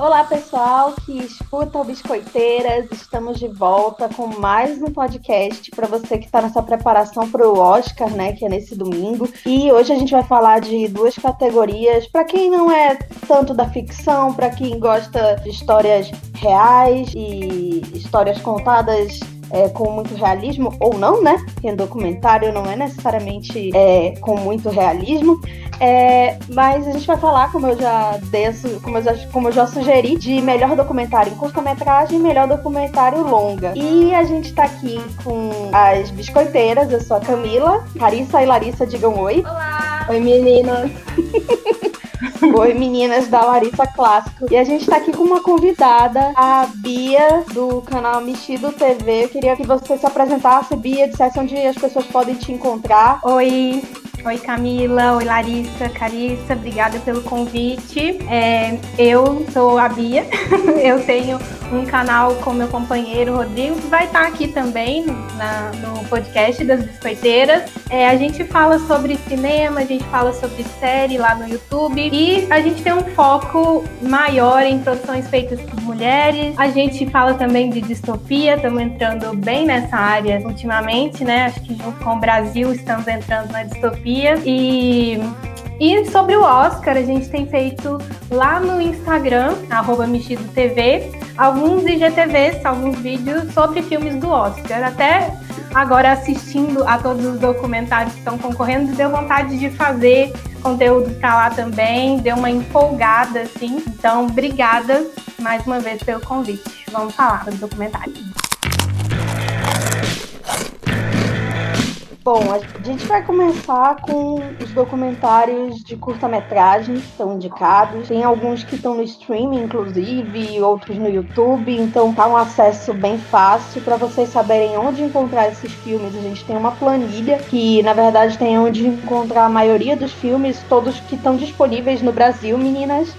Olá, pessoal que escuta o Biscoiteiras. Estamos de volta com mais um podcast para você que está nessa preparação para o Oscar, né, que é nesse domingo. E hoje a gente vai falar de duas categorias. Para quem não é tanto da ficção, para quem gosta de histórias reais e histórias contadas é, com muito realismo, ou não, né? Porque documentário não é necessariamente é, com muito realismo. É, mas a gente vai falar, como eu já como eu já, como eu já sugeri, de melhor documentário em curta-metragem e melhor documentário longa. E a gente tá aqui com as biscoiteiras, eu sou a Camila, Carissa e Larissa, digam oi. Olá! Oi, meninas! Oi, meninas da Larissa Clássico. E a gente tá aqui com uma convidada, a Bia, do canal Mexido TV. Eu queria que você se apresentasse, Bia, dissesse onde as pessoas podem te encontrar. Oi, Oi Camila, oi Larissa, Carissa, obrigada pelo convite. É, eu sou a Bia, eu tenho um canal com meu companheiro Rodrigo, que vai estar aqui também na, no podcast das Biscoiteiras. É, a gente fala sobre cinema, a gente fala sobre série lá no YouTube e a gente tem um foco maior em produções feitas por mulheres. A gente fala também de distopia, estamos entrando bem nessa área ultimamente, né? Acho que junto com o Brasil estamos entrando na distopia e, e sobre o Oscar, a gente tem feito lá no Instagram, arroba TV, alguns IGTVs, alguns vídeos sobre filmes do Oscar. Até agora assistindo a todos os documentários que estão concorrendo, deu vontade de fazer conteúdo para lá também, deu uma empolgada, assim. Então, obrigada mais uma vez pelo convite. Vamos falar do documentário. Bom, a gente vai começar com os documentários de curta-metragem que estão indicados. Tem alguns que estão no streaming, inclusive, outros no YouTube. Então tá um acesso bem fácil para vocês saberem onde encontrar esses filmes. A gente tem uma planilha que, na verdade, tem onde encontrar a maioria dos filmes, todos que estão disponíveis no Brasil, meninas.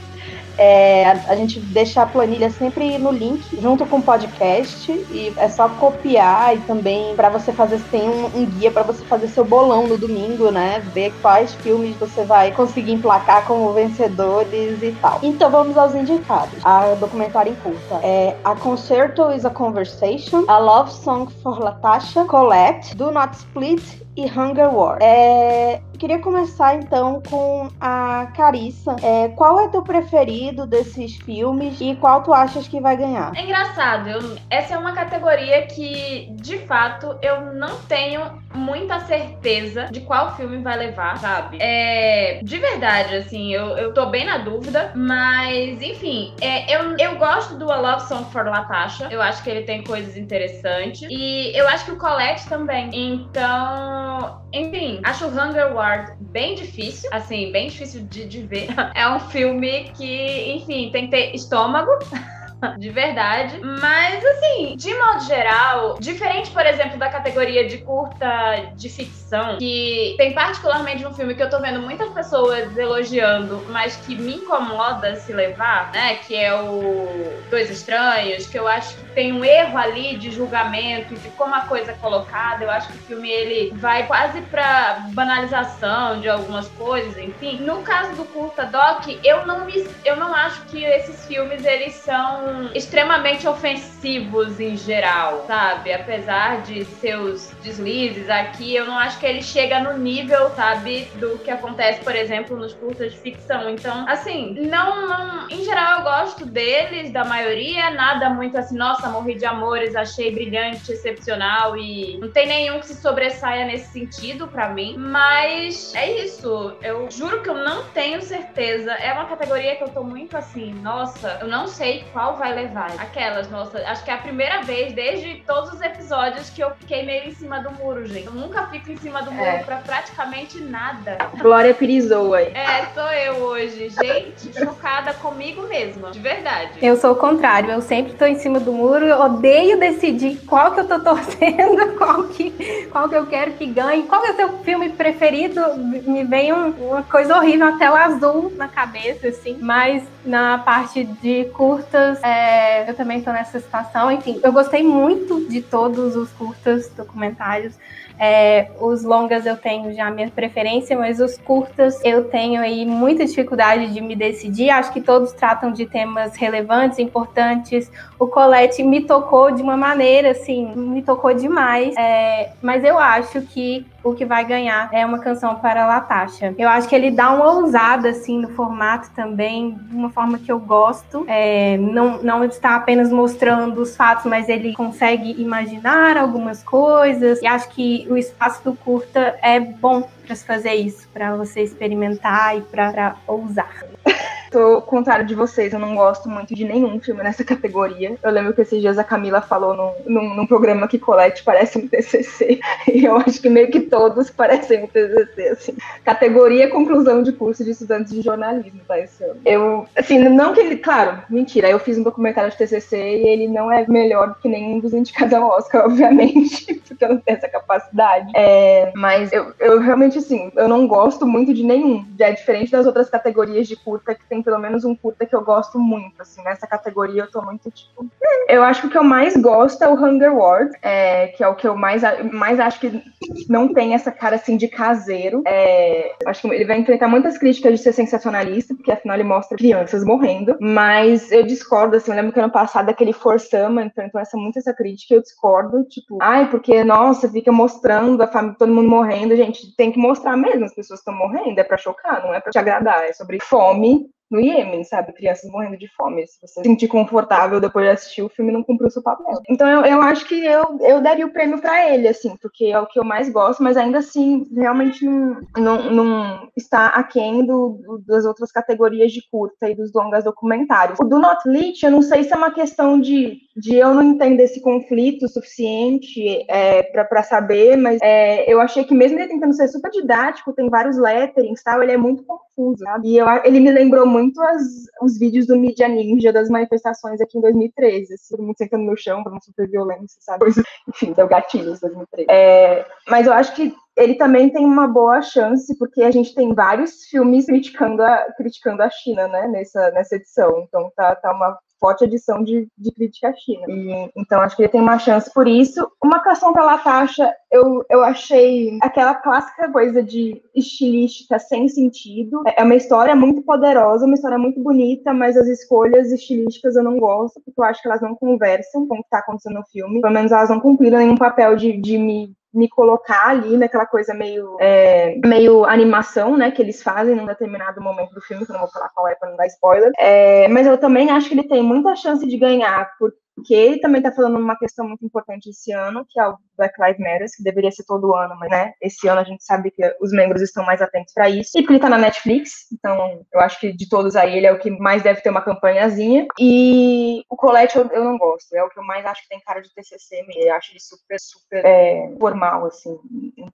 É, a gente deixa a planilha sempre no link, junto com o podcast, e é só copiar e também para você fazer, tem um, um guia para você fazer seu bolão no domingo, né? Ver quais filmes você vai conseguir emplacar como vencedores e tal. Então vamos aos indicados. A documentário em curta é A Concerto is a Conversation, A Love Song for Latasha, Colette, Do Not Split e Hunger War. É, queria começar então com a Carissa. É, qual é teu preferido desses filmes e qual tu achas que vai ganhar? É engraçado, eu, essa é uma categoria que de fato eu não tenho muita certeza de qual filme vai levar, sabe? É, de verdade, assim, eu, eu tô bem na dúvida, mas enfim, é, eu, eu gosto do A Love Song for Latasha. Eu acho que ele tem coisas interessantes e eu acho que o Colette também. Então, enfim, acho Hunger War bem difícil, assim, bem difícil de, de ver. É um filme que, enfim, tem que ter estômago. de verdade. Mas, assim, de modo geral, diferente, por exemplo, da categoria de curta de ficção, que tem particularmente um filme que eu tô vendo muitas pessoas elogiando, mas que me incomoda se levar, né? Que é o Dois Estranhos, que eu acho que tem um erro ali de julgamento, de como a coisa é colocada. Eu acho que o filme ele vai quase pra banalização de algumas coisas, enfim. No caso do curta doc, eu não me, eu não acho que esses filmes eles são extremamente ofensivos em geral, sabe? Apesar de seus deslizes aqui, eu não acho que ele chega no nível, sabe, do que acontece, por exemplo, nos curtas de ficção. Então, assim, não, não em geral eu gosto deles, da maioria, nada muito assim, nossa, morri de amores, achei brilhante, excepcional e não tem nenhum que se sobressaia nesse sentido para mim, mas é isso. Eu juro que eu não tenho certeza. É uma categoria que eu tô muito assim, nossa, eu não sei qual vai levar. Aquelas, nossa, acho que é a primeira vez desde todos os episódios que eu fiquei meio em cima do muro, gente. Eu nunca fico em cima do muro é. pra praticamente nada. Glória Pirizoa. É, sou eu hoje. Gente, chocada comigo mesma. De verdade. Eu sou o contrário. Eu sempre tô em cima do muro. Eu odeio decidir qual que eu tô torcendo, qual que, qual que eu quero que ganhe. Qual é o seu filme preferido? Me vem um, uma coisa horrível, uma tela azul na cabeça, assim. Mas na parte de curtas, é, é, eu também estou nessa situação. Enfim, eu gostei muito de todos os curtas documentários. É, os longas eu tenho já a minha preferência, mas os curtas eu tenho aí muita dificuldade de me decidir. Acho que todos tratam de temas relevantes, importantes. O Colette me tocou de uma maneira, assim, me tocou demais. É, mas eu acho que o que vai ganhar é uma canção para Latasha. Eu acho que ele dá uma ousada assim no formato também, de uma forma que eu gosto. É, não, não está apenas mostrando os fatos, mas ele consegue imaginar algumas coisas. E acho que o espaço do curta é bom para se fazer isso, para você experimentar e para ousar. Tô contrário de vocês, eu não gosto muito de nenhum filme nessa categoria. Eu lembro que esses dias a Camila falou num, num, num programa que Colette parece um TCC, e eu acho que meio que todos parecem um TCC, assim. Categoria conclusão de curso de estudantes de jornalismo, tá, ano. Eu, assim, não que ele, claro, mentira, eu fiz um documentário de TCC e ele não é melhor que nenhum dos indicados ao Oscar, obviamente, eu não tenho essa capacidade. É, mas eu, eu realmente, assim, eu não gosto muito de nenhum. Já é diferente das outras categorias de curta que tem pelo menos um curta que eu gosto muito, assim, nessa categoria eu tô muito, tipo... Eu acho que o que eu mais gosto é o Hunger Wars, é, que é o que eu mais, mais acho que não tem essa cara, assim, de caseiro. É, acho que ele vai enfrentar muitas críticas de ser sensacionalista, porque afinal ele mostra crianças morrendo, mas eu discordo, assim, eu lembro que ano passado aquele For Summer enfrentou essa, muito essa crítica, eu discordo, tipo, ai, porque, nossa, fica mostrando a família, todo mundo morrendo, gente, tem que mostrar mesmo, as pessoas estão morrendo, é pra chocar, não é pra te agradar, é sobre fome, no Iêmen, sabe? Crianças morrendo de fome. Se você se sentir confortável depois de assistir o filme, não cumpriu seu papel. Então eu, eu acho que eu, eu daria o prêmio para ele, assim, porque é o que eu mais gosto, mas ainda assim, realmente não, não, não está aquém do, do, das outras categorias de curta e dos longas documentários. O do Not Lit, eu não sei se é uma questão de, de eu não entender esse conflito suficiente é, para saber, mas é, eu achei que mesmo ele tentando ser super didático, tem vários letterings tal, ele é muito confuso, sabe? E eu, ele me lembrou muito muito as, os vídeos do Media Ninja das manifestações aqui em 2013, assim, todo mundo sentando no chão, uma super violência, sabe? Enfim, deu gatilhos 2013. É, mas eu acho que ele também tem uma boa chance, porque a gente tem vários filmes criticando a, criticando a China, né, nessa, nessa edição. Então tá, tá uma forte edição de, de crítica à China. E, então acho que ele tem uma chance por isso. Uma canção pela Latasha, eu, eu achei aquela clássica coisa de estilística sem sentido. É uma história muito poderosa, uma história muito bonita, mas as escolhas estilísticas eu não gosto, porque eu acho que elas não conversam com o que está acontecendo no filme. Pelo menos elas não cumpriram nenhum papel de, de me me colocar ali naquela coisa meio, é, meio animação, né, que eles fazem num determinado momento do filme, que eu não vou falar qual é para não dar spoiler. É, mas eu também acho que ele tem muita chance de ganhar, por, porque ele também está falando uma questão muito importante esse ano, que é o Black Lives Matter, que deveria ser todo ano, mas né, esse ano a gente sabe que os membros estão mais atentos para isso. E porque ele está na Netflix, então eu acho que de todos aí ele é o que mais deve ter uma campanhazinha. E o Colette eu, eu não gosto, é o que eu mais acho que tem cara de TCC. Eu acho ele super, super é, formal, assim.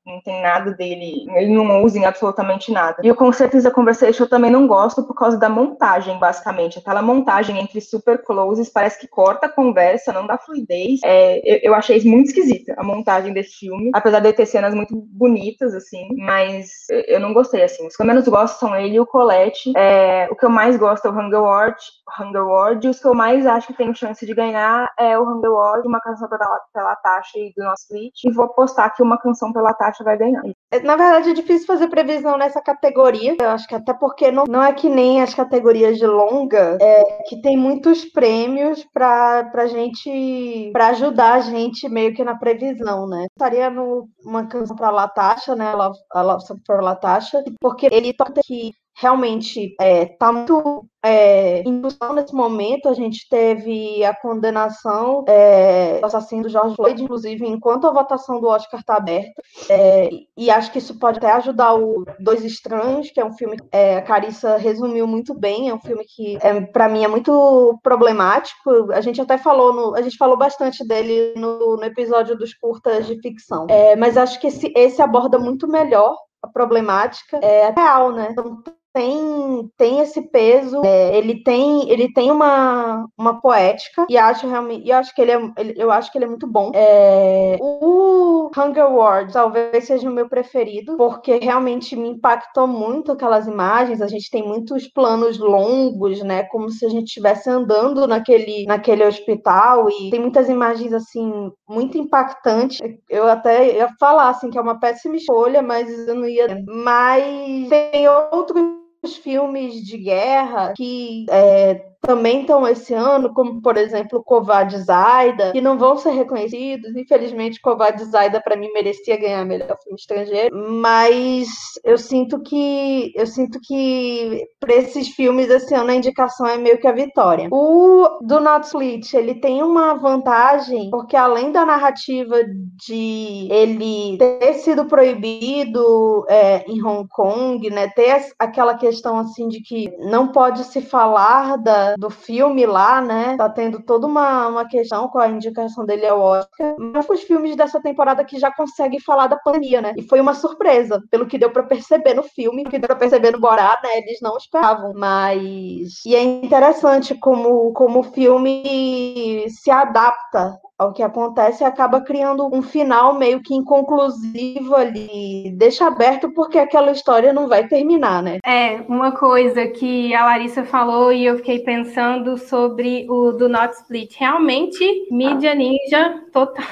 Não tem nada dele, ele não usa em absolutamente nada. E o Concept is a Conversation eu também não gosto por causa da montagem, basicamente. Aquela montagem entre super closes parece que corta conversa, não dá fluidez. É, eu, eu, achei muito esquisita, a montagem desse filme. Apesar de ter cenas muito bonitas, assim, mas eu não gostei, assim. Os que eu menos gosto são ele e o Colette. É, o que eu mais gosto é o Hunger Ward, Hunger Ward, e os que eu mais acho que tem chance de ganhar é o Hunger Ward, uma canção pela, pela Tasha e do nosso Fleet. E vou apostar que uma canção pela Tasha vai ganhar. É, na verdade, é difícil fazer previsão nessa categoria. Eu acho que até porque não, não é que nem as categorias de longa, é, que tem muitos prêmios para pra gente, para ajudar a gente meio que na previsão, né? Estaria numa canção pra Latasha, né? Love, a Love Song for Latasha, porque ele toca que realmente está é, tá muito é, discussão nesse momento. A gente teve a condenação é, do assassino do George Floyd, inclusive, enquanto a votação do Oscar está aberta. É, e acho que isso pode até ajudar o Dois Estranhos, que é um filme que é, a Carissa resumiu muito bem. É um filme que, é, para mim, é muito problemático. A gente até falou, no, a gente falou bastante dele no, no episódio dos curtas de ficção. É, mas acho que esse, esse aborda muito melhor a problemática é real, né? Então, tem, tem esse peso, é, ele tem ele tem uma, uma poética e acho realmente, e acho que ele é, ele, eu acho que ele é muito bom. É, o Hunger Wars talvez seja o meu preferido, porque realmente me impactou muito aquelas imagens. A gente tem muitos planos longos, né, como se a gente estivesse andando naquele naquele hospital e tem muitas imagens assim muito impactantes. Eu até ia falar assim que é uma péssima escolha, mas eu não ia. Mas tem outros filmes de guerra que é, também estão esse ano, como por exemplo Kovad Zaida, que não vão ser reconhecidos. Infelizmente, Kovad Zaida para mim merecia ganhar melhor filme estrangeiro, mas eu sinto que eu sinto que para esses filmes esse ano a indicação é meio que a vitória. O do Not Split, ele tem uma vantagem porque além da narrativa de ele ter sido proibido é, em Hong Kong, né, ter aquela questão assim de que não pode se falar da, do filme lá, né? Tá tendo toda uma, uma questão com a indicação dele ao Oscar. Mas os filmes dessa temporada que já conseguem falar da pandemia, né? E foi uma surpresa, pelo que deu para perceber no filme, que deu pra perceber no Borá, né? Eles não esperavam. Mas. E é interessante como, como o filme se adapta ao que acontece acaba criando um final meio que inconclusivo ali, deixa aberto porque aquela história não vai terminar, né? É, uma coisa que a Larissa falou e eu fiquei pensando sobre o do Not Split. Realmente, mídia ninja total.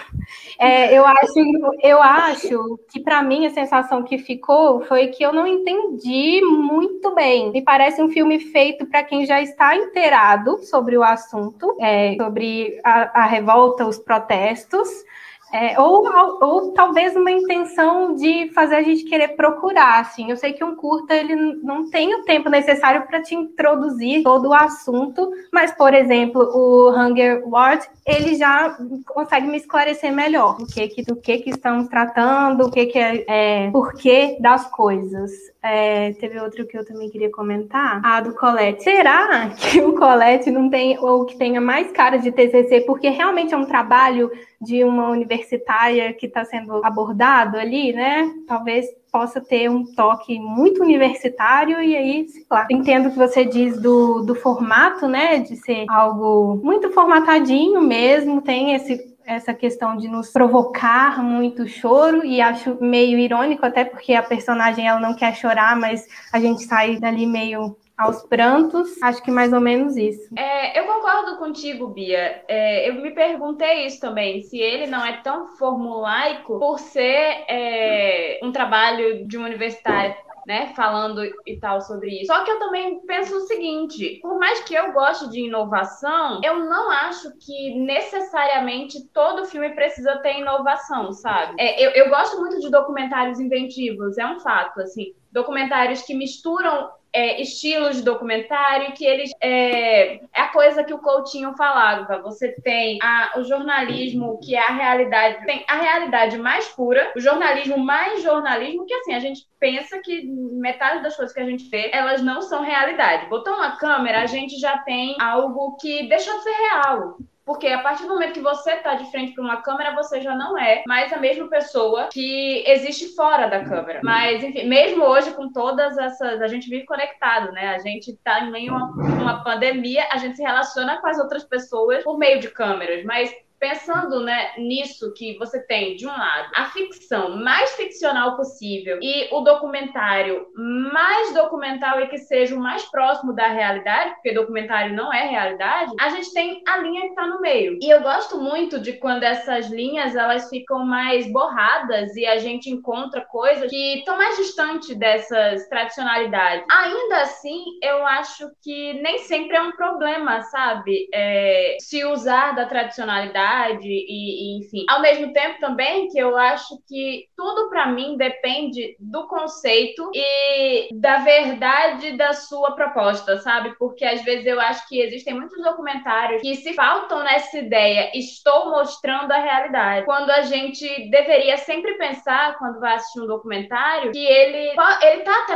É, eu acho, eu acho que para mim a sensação que ficou foi que eu não entendi muito bem. Me parece um filme feito para quem já está inteirado sobre o assunto, é, sobre a, a revolta, os protestos, é, ou, ou talvez uma intenção de fazer a gente querer procurar, assim. Eu sei que um curta ele não tem o tempo necessário para te introduzir todo o assunto, mas, por exemplo, o Hunger Ward, ele já consegue me esclarecer melhor do que, do que, que estamos tratando, o que, que é, é porquê das coisas. É, teve outro que eu também queria comentar, a do Colette. Será que o Colette não tem, ou que tenha mais cara de TCC, porque realmente é um trabalho de uma universitária que está sendo abordado ali, né? Talvez possa ter um toque muito universitário e aí, sei lá. Entendo que você diz do, do formato, né? De ser algo muito formatadinho mesmo, tem esse essa questão de nos provocar muito choro e acho meio irônico até porque a personagem ela não quer chorar, mas a gente sai dali meio aos prantos. Acho que mais ou menos isso. É, eu concordo contigo, Bia. É, eu me perguntei isso também, se ele não é tão formulaico por ser é, um trabalho de uma universitária. Né, falando e tal sobre isso. Só que eu também penso o seguinte: por mais que eu goste de inovação, eu não acho que necessariamente todo filme precisa ter inovação, sabe? É, eu, eu gosto muito de documentários inventivos, é um fato, assim, documentários que misturam é, estilos de documentário que eles é, é, a coisa que o Coutinho falava. Você tem a, o jornalismo que é a realidade, tem a realidade mais pura, o jornalismo mais jornalismo que assim a gente pensa que metade das coisas que a gente vê elas não são realidade. Botou uma câmera, a gente já tem algo que deixa de ser real. Porque a partir do momento que você está de frente para uma câmera, você já não é mais a mesma pessoa que existe fora da câmera. Mas, enfim, mesmo hoje, com todas essas. A gente vive conectado, né? A gente está em meio a uma pandemia, a gente se relaciona com as outras pessoas por meio de câmeras. Mas pensando né, nisso que você tem, de um lado, a ficção mais ficcional possível e o documentário mais documental e que seja o mais próximo da realidade, porque documentário não é realidade, a gente tem a linha que está no meio. E eu gosto muito de quando essas linhas elas ficam mais borradas e a gente encontra coisas que estão mais distantes dessas tradicionalidades. Ainda assim, eu acho que nem sempre é um problema, sabe? É, se usar da tradicionalidade e, e, enfim. Ao mesmo tempo também que eu acho que tudo para mim depende do conceito e da verdade da sua proposta, sabe? Porque às vezes eu acho que existem muitos documentários que se faltam nessa ideia, estou mostrando a realidade. Quando a gente deveria sempre pensar quando vai assistir um documentário que ele ele tá até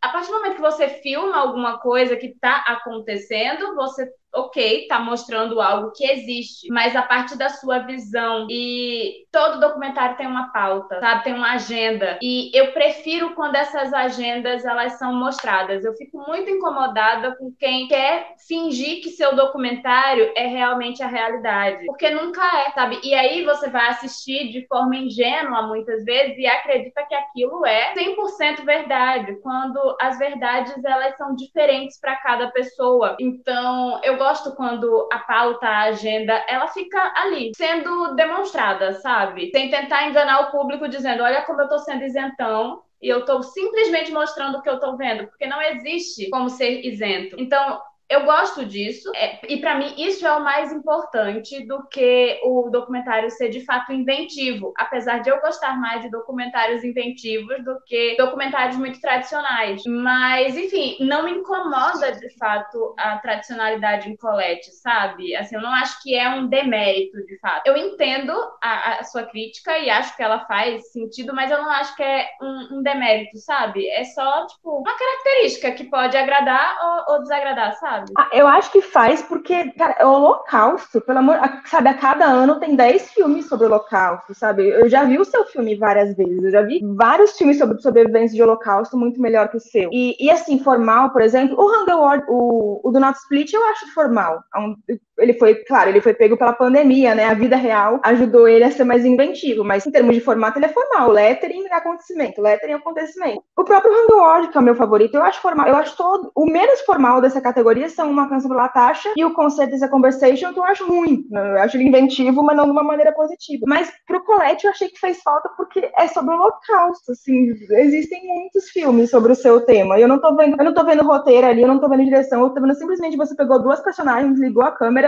a partir do momento que você filma alguma coisa que está acontecendo, você ok, tá mostrando algo que existe, mas a partir da sua visão e todo documentário tem uma pauta, sabe? Tem uma agenda. E eu prefiro quando essas agendas elas são mostradas. Eu fico muito incomodada com quem quer fingir que seu documentário é realmente a realidade, porque nunca é, sabe? E aí você vai assistir de forma ingênua muitas vezes e acredita que aquilo é 100% verdade, quando as verdades elas são diferentes para cada pessoa. Então, eu gosto quando a pauta, a agenda, ela fica ali, sendo demonstrada, sabe? Sem tentar enganar o público dizendo, olha como eu tô sendo isentão, e eu estou simplesmente mostrando o que eu estou vendo, porque não existe como ser isento. Então, eu gosto disso, é, e para mim isso é o mais importante do que o documentário ser de fato inventivo, apesar de eu gostar mais de documentários inventivos do que documentários muito tradicionais. Mas, enfim, não me incomoda de fato a tradicionalidade em Colette, sabe? Assim, eu não acho que é um demérito de fato. Eu entendo a, a sua crítica e acho que ela faz sentido, mas eu não acho que é um, um demérito, sabe? É só, tipo, uma característica que pode agradar ou, ou desagradar, sabe? Ah, eu acho que faz porque, cara, é o holocausto, pelo amor, sabe, a cada ano tem 10 filmes sobre o holocausto, sabe? Eu já vi o seu filme várias vezes, eu já vi vários filmes sobre sobrevivência de holocausto muito melhor que o seu. E, e assim, formal, por exemplo, o Hunger Ward, o, o Do Not Split eu acho formal. Ele foi, claro, ele foi pego pela pandemia, né? A vida real ajudou ele a ser mais inventivo, mas em termos de formato ele é formal. Lettering é acontecimento, lettering é acontecimento. O próprio Ward, que é o meu favorito, eu acho formal. Eu acho todo. O menos formal dessa categoria são uma canção pela Latasha e o conceito dessa conversation, que eu acho ruim. Eu acho ele inventivo, mas não de uma maneira positiva. Mas pro Colette eu achei que fez falta porque é sobre o holocausto, assim. Existem muitos filmes sobre o seu tema. Eu não tô vendo, eu não tô vendo roteiro ali, eu não tô vendo direção, eu tô vendo simplesmente você pegou duas personagens, ligou a câmera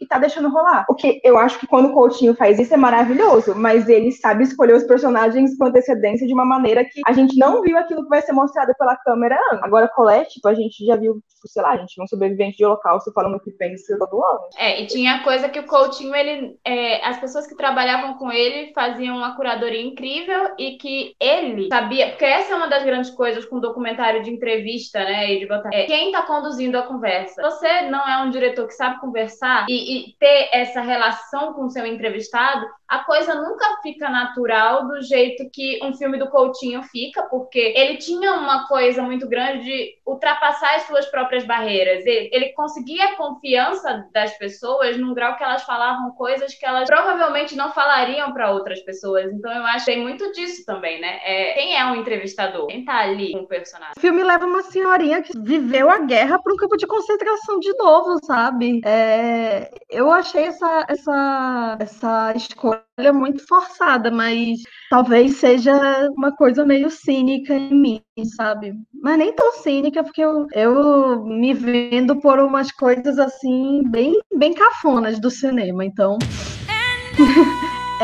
e tá deixando rolar. O que eu acho que quando o Coutinho faz isso é maravilhoso, mas ele sabe escolher os personagens com antecedência de uma maneira que a gente não viu aquilo que vai ser mostrado pela câmera antes. Agora, Colette, tipo, a gente já viu, tipo, sei lá, a gente um sobrevivente de holocausto falando o que pensa todo ano. É, e tinha coisa que o Coutinho, ele, é, as pessoas que trabalhavam com ele faziam uma curadoria incrível e que ele sabia, porque essa é uma das grandes coisas com documentário de entrevista, né, e de botar, é, quem tá conduzindo a conversa. Você não é um diretor que sabe conversar e e, ter essa relação com o seu entrevistado, a coisa nunca fica natural do jeito que um filme do Coutinho fica, porque ele tinha uma coisa muito grande de ultrapassar as suas próprias barreiras. Ele, ele conseguia a confiança das pessoas num grau que elas falavam coisas que elas provavelmente não falariam para outras pessoas. Então eu acho que tem muito disso também, né? É, quem é um entrevistador? Quem tá ali com o personagem? O filme leva uma senhorinha que viveu a guerra para um campo de concentração de novo, sabe? É, eu achei essa, essa, essa escolha muito forçada, mas talvez seja uma coisa meio cínica em mim, sabe? Mas nem tão cínica, porque eu, eu me vendo por umas coisas assim, bem, bem cafonas do cinema, então.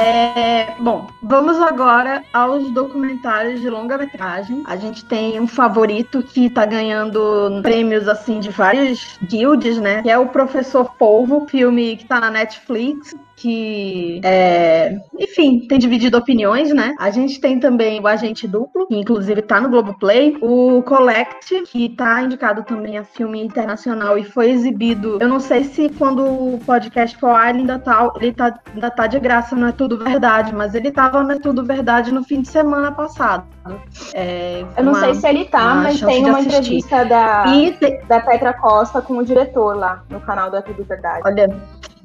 É, bom, vamos agora aos documentários de longa-metragem. A gente tem um favorito que está ganhando prêmios assim de vários guilds, né? Que é o Professor Polvo, filme que está na Netflix que, é, enfim, tem dividido opiniões, né? A gente tem também o Agente Duplo, que inclusive tá no Globoplay, o Collect, que tá indicado também a filme internacional e foi exibido, eu não sei se quando o podcast for ar ainda tá, ele tá, ainda tá de graça, não é tudo verdade, mas ele tava no é tudo verdade no fim de semana passado. É, eu não uma, sei se ele tá, mas tem uma entrevista da, e da Petra Costa com o diretor lá no canal da Tudo Verdade. Olha,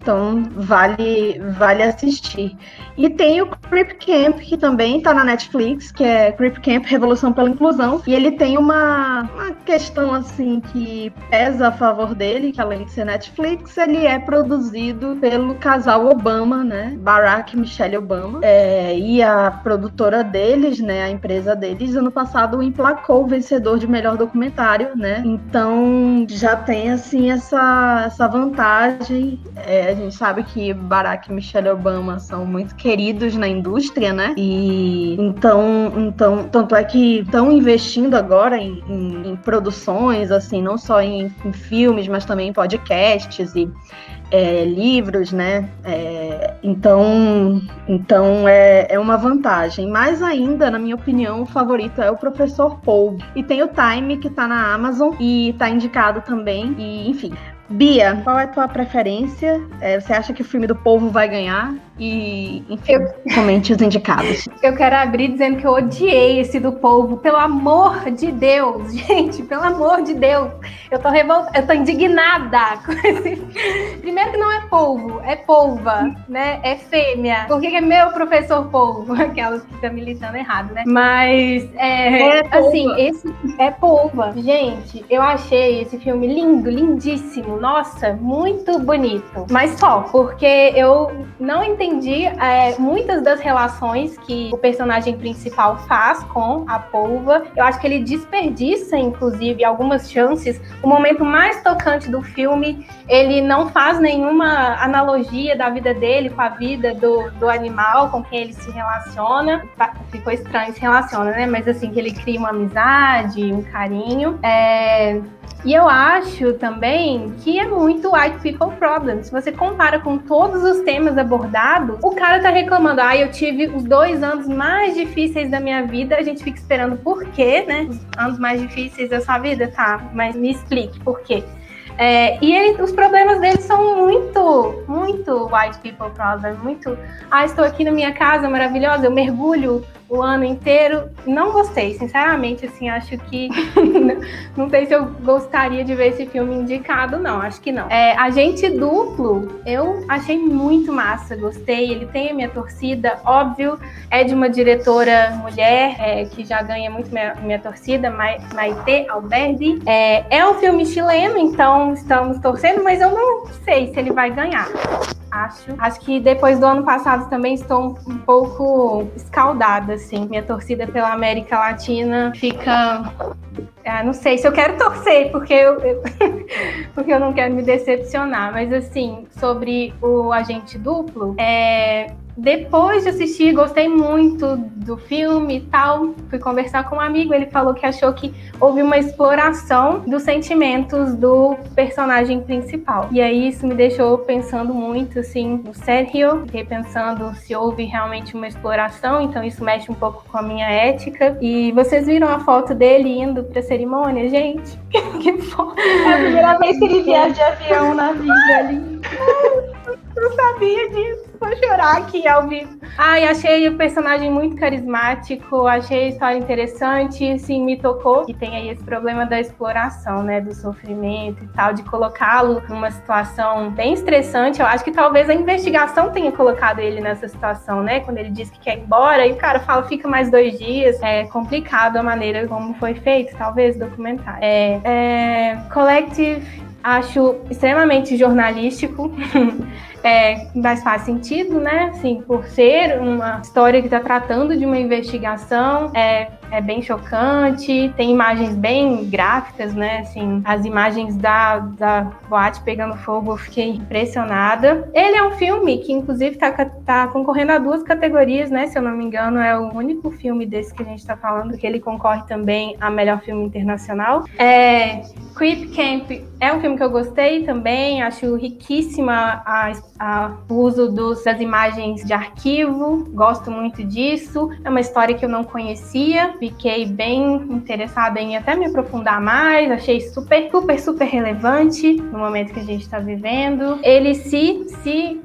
então, vale, vale assistir. E tem o Creep Camp, que também está na Netflix, que é Creep Camp Revolução pela Inclusão. E ele tem uma, uma questão, assim, que pesa a favor dele, que além de ser Netflix, ele é produzido pelo casal Obama, né? Barack e Michelle Obama. É, e a produtora deles, né? A empresa deles, ano passado emplacou o vencedor de melhor documentário, né? Então, já tem, assim, essa, essa vantagem. É, gente sabe que Barack e Michelle Obama são muito queridos na indústria, né? E então, então tanto é que estão investindo agora em, em, em, produções, assim, não só em, em, filmes, mas também em podcasts e é, livros, né? É, então, então é, é uma vantagem. Mais ainda, na minha opinião, o favorito é o Professor Paul. E tem o Time, que tá na Amazon e tá indicado também. E, enfim, Bia, qual é a tua preferência? É, você acha que o filme do povo vai ganhar? E, enfim, eu... comente os indicados. Eu quero abrir dizendo que eu odiei esse do povo. Pelo amor de Deus, gente, pelo amor de Deus. Eu tô revoltada, eu tô indignada com esse. Primeiro que não é polvo, é polva, né? É fêmea. Por que é meu professor polvo? Aquelas que estão militando errado, né? Mas, é, é assim, esse é polva. Gente, eu achei esse filme lindo, lindíssimo. Nossa, muito bonito. Mas só, porque eu não entendi entendi é, muitas das relações que o personagem principal faz com a polva. Eu acho que ele desperdiça, inclusive, algumas chances. O momento mais tocante do filme, ele não faz nenhuma analogia da vida dele com a vida do, do animal com quem ele se relaciona. Ficou estranho se relaciona, né? Mas assim, que ele cria uma amizade, um carinho. É, e eu acho também que é muito white people problem. Se você compara com todos os temas abordados, o cara tá reclamando, ah, eu tive os dois anos mais difíceis da minha vida, a gente fica esperando por quê, né? Os anos mais difíceis da sua vida, tá, mas me explique por quê. É, e ele, os problemas dele são muito, muito white people problem, muito. Ah, estou aqui na minha casa maravilhosa, eu mergulho o ano inteiro. Não gostei, sinceramente, assim, acho que. não sei se eu gostaria de ver esse filme indicado, não, acho que não. É, Agente Duplo, eu achei muito massa, gostei. Ele tem a minha torcida, óbvio, é de uma diretora mulher é, que já ganha muito minha, minha torcida, Maite Alberdi. É, é um filme chileno, então estamos torcendo, mas eu não sei se ele vai ganhar acho. Acho que depois do ano passado também estou um pouco escaldada, assim. Minha torcida pela América Latina fica. Ah, não sei se eu quero torcer, porque eu, eu porque eu não quero me decepcionar. Mas, assim, sobre o agente duplo, é, depois de assistir, gostei muito do filme e tal. Fui conversar com um amigo, ele falou que achou que houve uma exploração dos sentimentos do personagem principal. E aí isso me deixou pensando muito assim no Sergio, fiquei pensando se houve realmente uma exploração, então isso mexe um pouco com a minha ética. E vocês viram a foto dele indo pra cerimônia, gente? que foda! É a primeira vez que ele viaja de avião na vida ali. Não sabia disso. Vou chorar aqui ao vivo. Ai, achei o personagem muito carismático, achei a história interessante, sim, me tocou. E tem aí esse problema da exploração, né? Do sofrimento e tal, de colocá-lo numa situação bem estressante. Eu acho que talvez a investigação tenha colocado ele nessa situação, né? Quando ele diz que quer ir embora, e o cara fala, fica mais dois dias. É complicado a maneira como foi feito, talvez, o documentário. É, é Collective acho extremamente jornalístico. é, mas faz sentido, né? Assim, por ser uma história que está tratando de uma investigação, é, é bem chocante, tem imagens bem gráficas, né? Assim, as imagens da, da boate pegando fogo, eu fiquei impressionada. Ele é um filme que, inclusive, está tá concorrendo a duas categorias, né? Se eu não me engano, é o único filme desse que a gente está falando, que ele concorre também a melhor filme internacional. É, Creep Camp é um filme que eu gostei também, acho riquíssima a o uso dos, das imagens de arquivo, gosto muito disso. É uma história que eu não conhecia, fiquei bem interessada em até me aprofundar mais, achei super, super, super relevante no momento que a gente está vivendo. Ele, se, se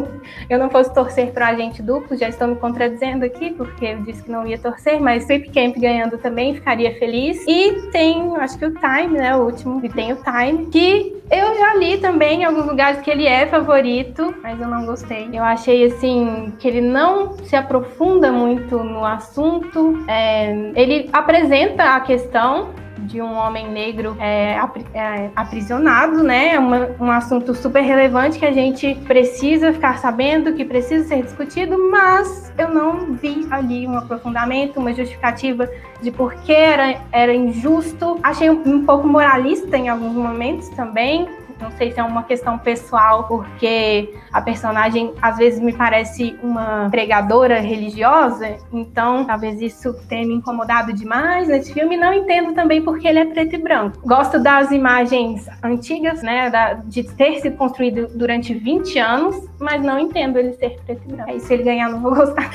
eu não fosse torcer para agente duplo, já estou me contradizendo aqui, porque eu disse que não ia torcer, mas Sweep Camp ganhando também, ficaria feliz. E tem, acho que o Time, né, o último, que tem o Time, que eu já li também em alguns lugares que ele é favorito, mas eu não gostei. Eu achei assim que ele não se aprofunda muito no assunto. É, ele apresenta a questão de um homem negro é, é, aprisionado, né? É uma, um assunto super relevante que a gente precisa ficar sabendo, que precisa ser discutido, mas eu não vi ali um aprofundamento, uma justificativa de por que era, era injusto. Achei um, um pouco moralista em alguns momentos também, não sei se é uma questão pessoal, porque a personagem às vezes me parece uma pregadora religiosa, então talvez isso tenha me incomodado demais nesse filme. Não entendo também porque ele é preto e branco. Gosto das imagens antigas, né, da, de ter sido construído durante 20 anos, mas não entendo ele ser preto e branco. Se ele ganhar, não vou gostar.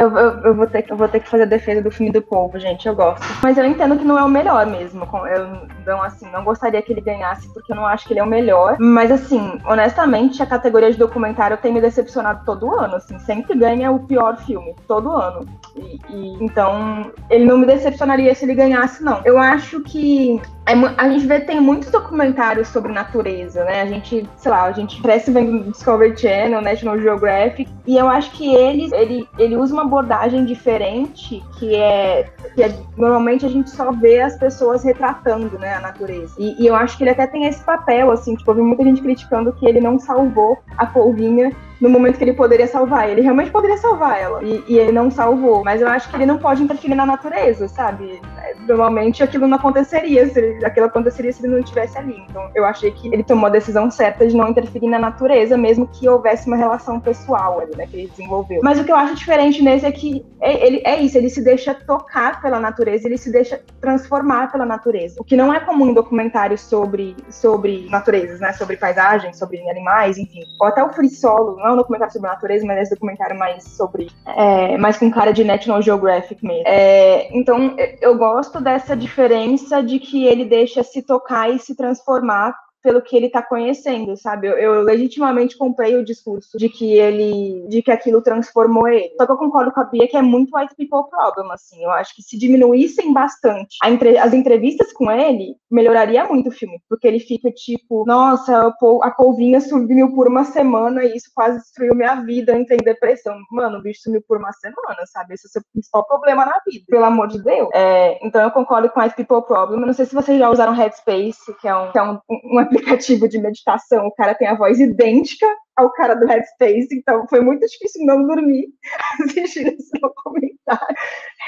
Eu, eu, eu, vou ter, eu vou ter que fazer a defesa do filme do povo, gente. Eu gosto. Mas eu entendo que não é o melhor mesmo. Eu não, assim, não gostaria que ele ganhasse, porque eu não acho que ele é o melhor. Mas, assim, honestamente, a categoria de documentário tem me decepcionado todo ano. Assim, sempre ganha o pior filme, todo ano. E, e, então, ele não me decepcionaria se ele ganhasse, não. Eu acho que é, a gente vê tem muitos documentários sobre natureza, né? A gente, sei lá, a gente cresce vendo Discovery Channel, National Geographic, e eu acho que ele, ele, ele usa uma abordagem diferente, que é, que é normalmente a gente só vê as pessoas retratando, né, natureza. E, e, eu acho que ele até tem esse papel, assim, tipo, eu vi muita gente criticando que ele não salvou a polvinha no momento que ele poderia salvar. Ele realmente poderia salvar ela. E, e ele não salvou. Mas eu acho que ele não pode interferir na natureza, sabe? Normalmente aquilo não aconteceria se ele, aquilo aconteceria se ele não estivesse ali. Então eu achei que ele tomou a decisão certa de não interferir na natureza, mesmo que houvesse uma relação pessoal ali, né, que ele desenvolveu. Mas o que eu acho diferente nesse é que é, ele, é isso, ele se deixa tocar pela natureza, ele se deixa transformar pela natureza. O que não é comum em documentários sobre, sobre naturezas, né? Sobre paisagens, sobre animais, enfim. Ou até o Free Solo, não é um documentário sobre natureza, mas é esse documentário mais sobre. É, mais com cara de National Geographic mesmo. É, então, eu gosto dessa diferença de que ele deixa se tocar e se transformar pelo que ele está conhecendo, sabe? Eu, eu, legitimamente comprei o discurso de que ele, de que aquilo transformou ele. Só que eu concordo com a Bia que é muito white people problem, assim. Eu acho que se diminuíssem bastante entre, as entrevistas com ele, melhoraria muito o filme, porque ele fica tipo, nossa, a polvinha sumiu por uma semana e isso quase destruiu minha vida, entrei em depressão. Mano, o bicho sumiu por uma semana, sabe? Esse é o seu principal problema na vida, pelo amor de Deus. É, então eu concordo com white people problem. Não sei se vocês já usaram Headspace, que é um, que é um, um aplicativo de meditação, o cara tem a voz idêntica ao cara do Headspace, então foi muito difícil não dormir assistindo esse documentário.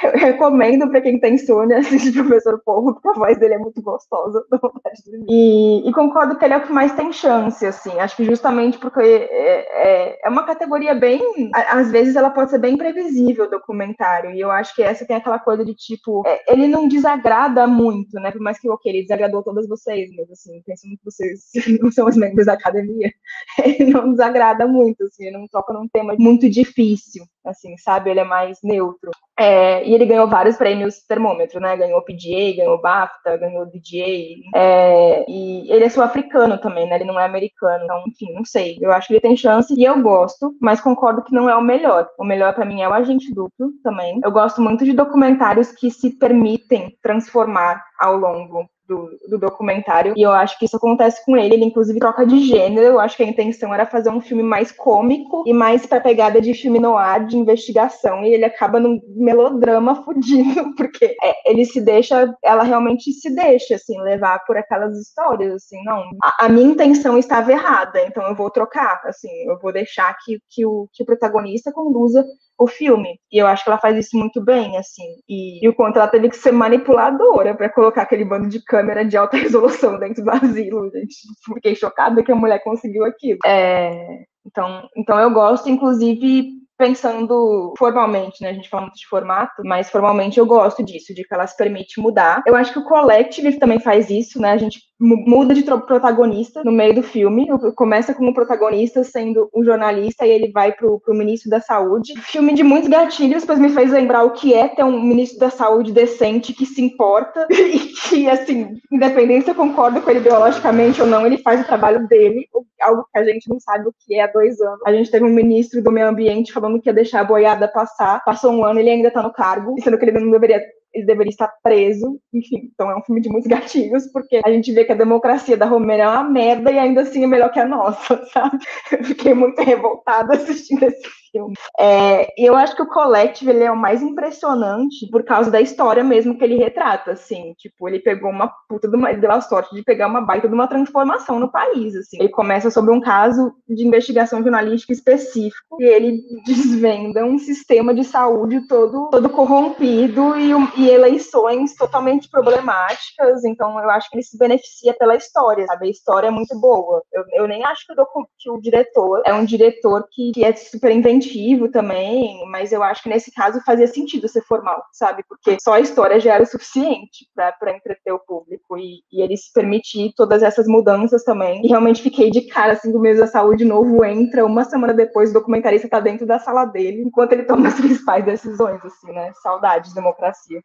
Eu recomendo para quem tem insônia assistir o Professor Porro, porque a voz dele é muito gostosa. E, e, concordo que ele é o que mais tem chance, assim. Acho que justamente porque é, é, é, uma categoria bem. Às vezes ela pode ser bem previsível, o documentário. E eu acho que essa tem aquela coisa de tipo. É, ele não desagrada muito, né? Por mais que, ok, ele desagradou todas vocês, mas assim, pensando que vocês não são os membros da academia, ele não desagrada muito, assim, ele não toca num tema muito difícil, assim, sabe? Ele é mais neutro. É, e ele ganhou vários prêmios termômetro, né? Ganhou PGA, ganhou BAFTA, ganhou DJ. É, e ele é sul-africano também, né? Ele não é americano. Então, enfim, não sei. Eu acho que ele tem chance e eu gosto, mas concordo que não é o melhor. O melhor para mim é o Agente Duplo também. Eu gosto muito de documentários que se permitem transformar ao longo do, do, documentário. E eu acho que isso acontece com ele. Ele, inclusive, troca de gênero. Eu acho que a intenção era fazer um filme mais cômico e mais pra pegada de filme no ar, de investigação. E ele acaba num melodrama fudido, porque é, ele se deixa, ela realmente se deixa, assim, levar por aquelas histórias, assim, não. A, a, minha intenção estava errada, então eu vou trocar, assim, eu vou deixar que, que, o, que o protagonista conduza o filme. E eu acho que ela faz isso muito bem, assim. E, e o quanto ela teve que ser manipuladora para colocar aquele bando de câmera de alta resolução dentro do asilo, gente. Fiquei chocada que a mulher conseguiu aquilo. É, então, então eu gosto, inclusive, pensando formalmente, né? A gente fala muito de formato, mas formalmente eu gosto disso, de que ela se permite mudar. Eu acho que o Collective também faz isso, né? A gente muda de protagonista no meio do filme. Começa como protagonista sendo um jornalista e ele vai pro, pro ministro da saúde. Filme de muitos gatilhos, pois me fez lembrar o que é ter um ministro da saúde decente que se importa e que, assim, independente se eu concordo com ele ideologicamente ou não, ele faz o trabalho dele, algo que a gente não sabe o que é há dois anos. A gente teve um ministro do meio ambiente falando que ia deixar a boiada passar. Passou um ano, ele ainda tá no cargo, sendo que ele não deveria ele deveria estar preso, enfim. Então é um filme de muitos gatilhos, porque a gente vê que a democracia da Romênia é uma merda e ainda assim é melhor que a nossa, sabe? Eu fiquei muito revoltada assistindo esse filme. É, eu acho que o Collective ele é o mais impressionante por causa da história mesmo que ele retrata, assim. Tipo, ele pegou uma puta de uma, ele deu a sorte de pegar uma baita de uma transformação no país, assim. Ele começa sobre um caso de investigação jornalística específico e ele desvenda um sistema de saúde todo, todo corrompido e, e eleições totalmente problemáticas. Então, eu acho que ele se beneficia pela história, sabe? A história é muito boa. Eu, eu nem acho que o, que o diretor é um diretor que, que é super inventivo também, mas eu acho que nesse caso fazia sentido ser formal, sabe? Porque só a história já era o suficiente para entreter o público e, e, ele se permitir todas essas mudanças também. E realmente fiquei de cara, assim, do mês da saúde novo entra, uma semana depois o documentarista tá dentro da sala dele, enquanto ele toma as principais decisões, assim, né? Saudade de democracia.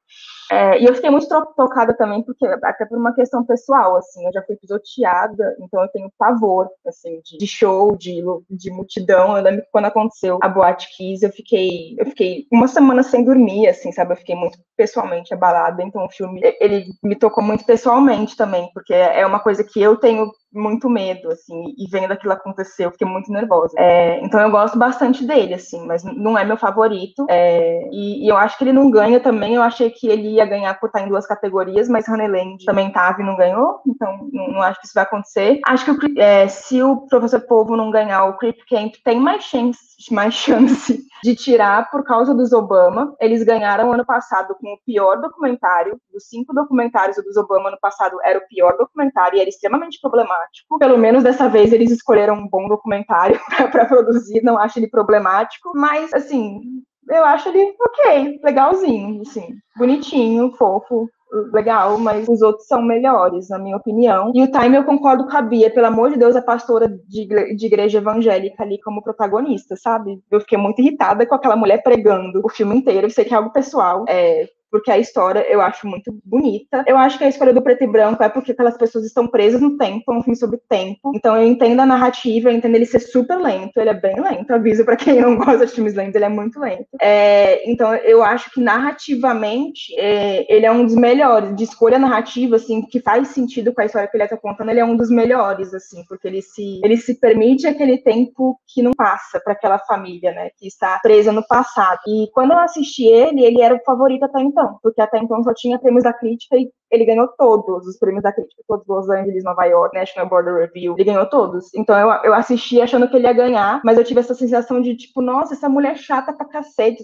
É, e eu fiquei muito tocada também, porque até por uma questão pessoal, assim, eu já fui pisoteada, então eu tenho pavor, assim, de, de show, de, de multidão. Eu lembro que quando aconteceu a Boate Kiss, eu fiquei, eu fiquei uma semana sem dormir, assim, sabe? Eu fiquei muito pessoalmente abalada, então o filme, ele me tocou muito pessoalmente também, porque é uma coisa que eu tenho muito medo, assim, e vendo aquilo acontecer, eu fiquei muito nervosa. É, então eu gosto bastante dele, assim, mas não é meu favorito. É, e, e, eu acho que ele não ganha também. Eu achei que ele ia ganhar por estar em duas categorias, mas Honeyland também tava e não ganhou, então não, não acho que isso vai acontecer. Acho que o, é, se o Professor Povo não ganhar, o Creep Camp tem mais chance, mais chance de tirar por causa dos Obama. Eles ganharam ano passado com o pior documentário. Dos cinco documentários dos Obama ano passado, era o pior documentário e era extremamente problemático. Pelo menos dessa vez eles escolheram um bom documentário para produzir, não acho ele problemático. Mas, assim, eu acho ele ok, legalzinho, assim, bonitinho, fofo, legal, mas os outros são melhores, na minha opinião. E o Time eu concordo com a Bia, pelo amor de Deus, a pastora de, igreja evangélica ali como protagonista, sabe? Eu fiquei muito irritada com aquela mulher pregando o filme inteiro. Eu sei que é algo pessoal, é, porque a história eu acho muito bonita. Eu acho que a escolha do preto e branco é porque aquelas pessoas estão presas no tempo, é um filme sobre tempo. Então eu entendo a narrativa, eu entendo ele ser super lento, ele é bem lento. Aviso para quem não gosta de filmes lentos, ele é muito lento. É, então eu acho que narrativamente é, ele é um dos melhores, de escolha narrativa, assim, que faz sentido com a história que ele está contando, ele é um dos melhores, assim, porque ele se, ele se permite aquele tempo que não passa para aquela família, né, que está presa no passado. E quando eu assisti ele, ele era o favorito até então então, porque até então só tinha prêmios da crítica e ele ganhou todos os prêmios da crítica, todos Los Angeles, Nova York, National Border Review, ele ganhou todos. Então eu, eu assisti achando que ele ia ganhar, mas eu tive essa sensação de tipo, nossa, essa mulher chata pra cacete,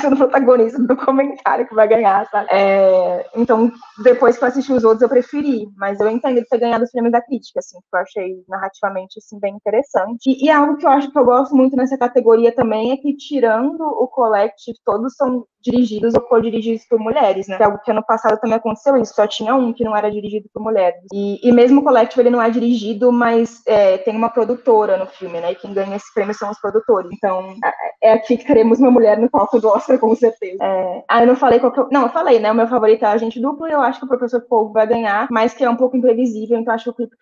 sendo protagonista do comentário que vai ganhar, sabe? É, então, depois que eu assisti os outros, eu preferi, mas eu entendo ele ter ganhado os prêmios da crítica, assim, que eu achei narrativamente, assim, bem interessante. E, e algo que eu acho que eu gosto muito nessa categoria também é que, tirando o Collective, todos são dirigidos ou co-dirigidos por mulheres, né? Que é algo que ano passado também aconteceu isso, só tinha um que não era dirigido por mulheres. E, e mesmo o Collective, ele não é dirigido, mas é, tem uma produtora no filme, né? E quem ganha esse prêmio são os produtores. Então, é, é aqui que teremos uma mulher no palco do Oscar, com certeza. É, ah, eu não falei qual que eu... Não, eu falei, né? O meu favorito é Agente Duplo e eu acho que o Professor Povo vai ganhar, mas que é um pouco imprevisível, então acho que o Clip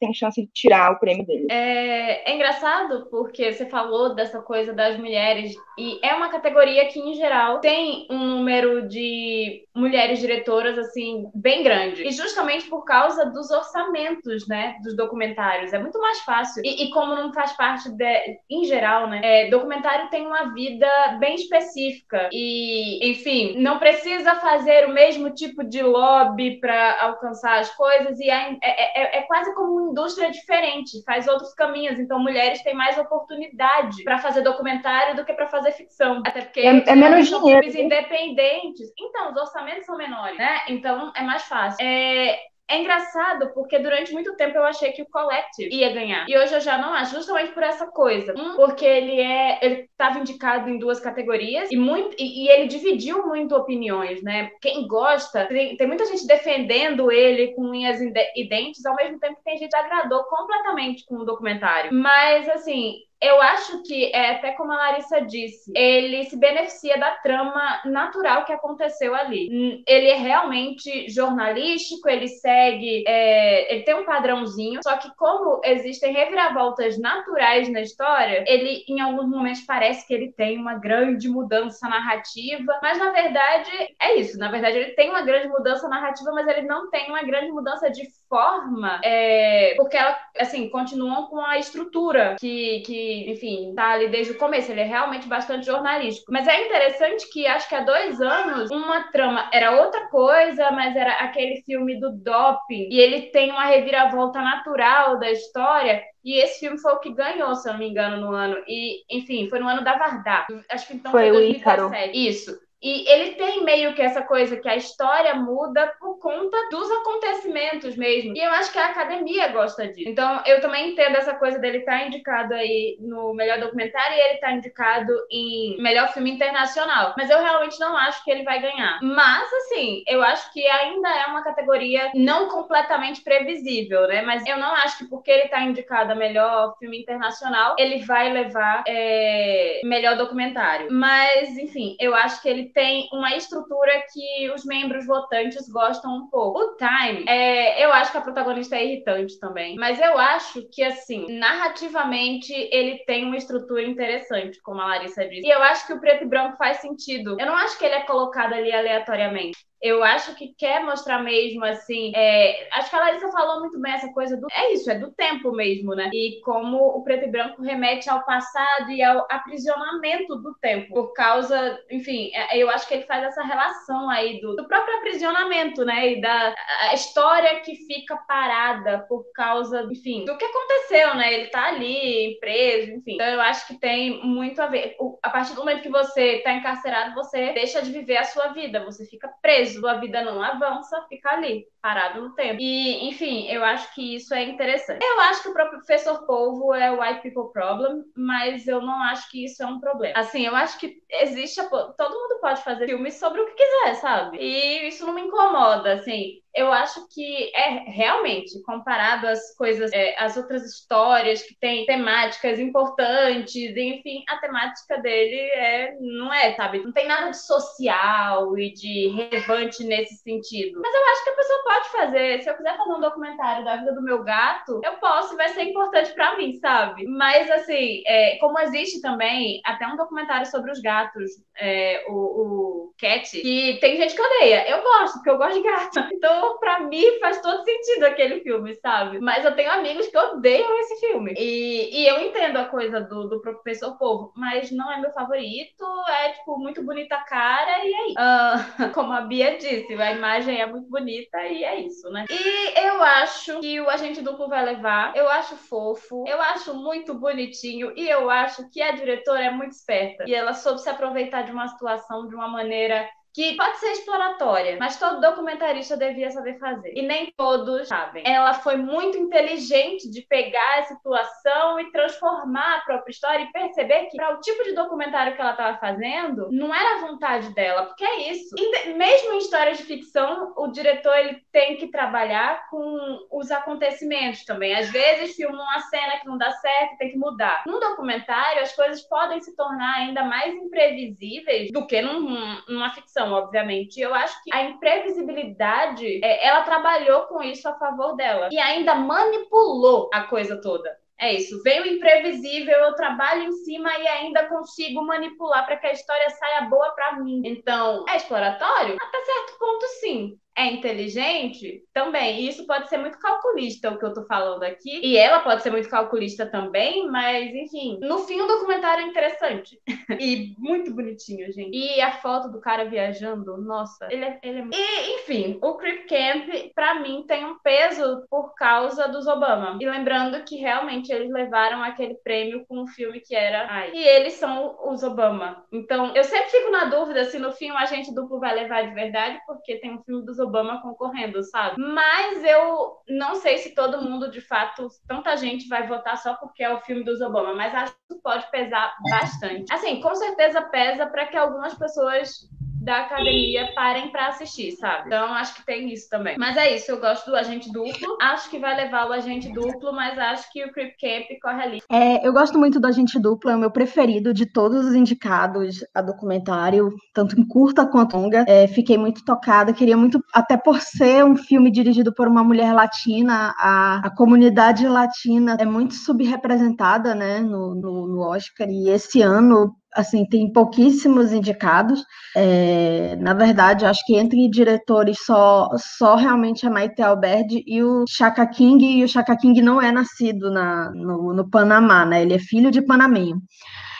tem chance de tirar o prêmio dele. É, é engraçado porque você falou dessa coisa das mulheres e é uma categoria que, em geral, tem um número de mulheres diretoras, assim, bem grande. E justamente por causa dos orçamentos, né, dos documentários. É muito mais fácil. E, e como não faz parte, de, em geral, né, é, documentário tem uma vida bem específica. E, enfim, não precisa fazer o mesmo tipo de lobby para alcançar as coisas. E é, é, é, quase como uma indústria diferente, faz outros caminhos. Então, mulheres têm mais oportunidade para fazer documentário do que para fazer ficção. Até porque é, é menos dinheiro. independentes. Então, os orçamentos são menores, né? Então, é mais fácil. É, é engraçado porque durante muito tempo eu achei que o Collective ia ganhar. E hoje eu já não acho, justamente por essa coisa. Um, porque ele é. Ele estava indicado em duas categorias e, muito, e, e, ele dividiu muito opiniões, né? Quem gosta, tem, tem muita gente defendendo ele com unhas e dentes, ao mesmo tempo que tem gente que agradou completamente com o documentário. Mas, assim, eu acho que, é, até como a Larissa disse, ele se beneficia da trama natural que aconteceu ali. Hum, ele é realmente jornalístico, ele segue, é, ele tem um padrãozinho, só que como existem reviravoltas naturais na história, ele em alguns momentos parece que ele tem uma grande mudança narrativa, mas na verdade é isso. Na verdade, ele tem uma grande mudança narrativa, mas ele não tem uma grande mudança de forma, é, porque ela, assim, continuam com a estrutura que, que, enfim, tá ali desde o começo. Ele é realmente bastante jornalístico. Mas é interessante que acho que há dois anos uma trama era outra coisa, mas era aquele filme do doping e ele tem uma reviravolta natural da história. E esse filme foi o que ganhou, se eu não me engano, no ano. E, enfim, foi no ano da Vardar. Acho que então foi, foi 2017. o Ícaro. Isso. E ele tem meio que essa coisa que a história muda por conta dos acontecimentos mesmo. E eu acho que a academia gosta disso. Então, eu também entendo essa coisa dele estar tá indicado aí no melhor documentário e ele estar tá indicado em melhor filme internacional. Mas eu realmente não acho que ele vai ganhar. Mas, assim, eu acho que ainda é uma categoria não completamente previsível, né? Mas eu não acho que porque ele está indicado a melhor filme internacional, ele vai levar é, melhor documentário. Mas, enfim, eu acho que ele tem uma estrutura que os membros votantes gostam um pouco. O Time, é, eu acho que a protagonista é irritante também, mas eu acho que, assim, narrativamente, ele tem uma estrutura interessante, como a Larissa disse. E eu acho que o preto e branco faz sentido. Eu não acho que ele é colocado ali aleatoriamente Eu acho que quer mostrar mesmo, assim. É, acho que a Larissa falou muito bem essa coisa do. É isso, é do tempo mesmo, né? E como o preto e branco remete ao passado e ao aprisionamento do tempo. Por causa, enfim, é, eu acho que ele faz essa relação aí do, do próprio aprisionamento, né? E da história que fica parada por causa, enfim, do que aconteceu, né? Ele tá ali, preso, enfim. Então eu acho que tem muito a ver. A partir do momento que você tá encarcerado, você deixa de viver a sua vida, você fica preso, sua vida não avança, fica ali, parado no tempo. E, enfim, eu acho que isso é interessante. Eu acho que o próprio professor Polvo é o white people problem, mas eu não acho que isso é um problema. Assim, eu acho que existe. A... Todo mundo pode fazer filmes sobre o que quiser, sabe? E isso não me incomoda, assim eu acho que é realmente comparado às coisas, é, às outras histórias que tem temáticas importantes, enfim, a temática dele é não é, sabe? Não tem nada de social e de relevante nesse sentido. Mas eu acho que a pessoa pode fazer. Se eu quiser fazer um documentário da vida do meu gato, eu posso, vai ser importante para mim, sabe? Mas assim, é, como existe também até um documentário sobre os gatos, é, o, o Cat, que tem gente que odeia. Eu gosto, porque eu gosto de gato. Então então, pra mim, faz todo sentido aquele filme, sabe? Mas eu tenho amigos que odeiam esse filme. E, e eu entendo a coisa do, do Professor Povo, mas não é meu favorito. É, tipo, muito bonita a cara e aí. Uh, como a Bia disse, a imagem é muito bonita e é isso, né? E eu acho que o Agente Duplo vai levar. Eu acho fofo. Eu acho muito bonitinho. E eu acho que a diretora é muito esperta. E ela soube se aproveitar de uma situação de uma maneira que pode ser exploratória, mas todo documentarista devia saber fazer. E nem todos sabem. Ela foi muito inteligente de pegar a situação e transformar a própria história e perceber que, para o tipo de documentário que ela estava fazendo, não era a vontade dela, porque é isso. Mesmo em histórias de ficção, o diretor ele tem que trabalhar com os acontecimentos também. Às vezes, filma uma cena que não dá certo, tem que mudar. Num documentário, as coisas podem se tornar ainda mais imprevisíveis do que num, numa ficção obviamente. Eu acho que a imprevisibilidade, é, ela trabalhou com isso a favor dela. E ainda manipulou a coisa toda. É isso. Veio imprevisível, eu trabalho em cima e ainda consigo manipular para que a história saia boa para mim. Então, é exploratório? Até certo ponto, sim é inteligente também. E isso pode ser muito calculista, o que eu tô falando aqui. E ela pode ser muito calculista também, mas enfim. No fim, o documentário é interessante. e muito bonitinho, gente. E a foto do cara viajando, nossa, ele é. Ele é... E, enfim, o Creep Camp, pra mim, tem um peso por causa dos Obama. E lembrando que realmente eles levaram aquele prêmio com um filme que era. Ai. E eles são os Obama. Então, eu sempre fico na dúvida se no fim o agente duplo vai levar de verdade, porque tem um filme dos Obama concorrendo, sabe? Mas eu não sei se todo mundo, de fato, tanta gente vai votar só porque é o filme dos Obama, mas acho que pode pesar bastante. Assim, com certeza pesa para que algumas pessoas da academia parem para assistir, sabe? Então acho que tem isso também. Mas é isso, eu gosto do agente duplo. Acho que vai levar o agente duplo, mas acho que o Creep Camp corre ali. É, eu gosto muito do agente duplo, é o meu preferido de todos os indicados a documentário, tanto em curta quanto longa. É, fiquei muito tocada, queria muito, até por ser um filme dirigido por uma mulher latina, a, a comunidade latina é muito subrepresentada, né, no, no, no Oscar. E esse ano assim, tem pouquíssimos indicados. É, na verdade, acho que entre diretores só, só realmente a Maite Alberdi e o Chaka King, e o Chaka King não é nascido na, no, no Panamá, né? Ele é filho de panamenho.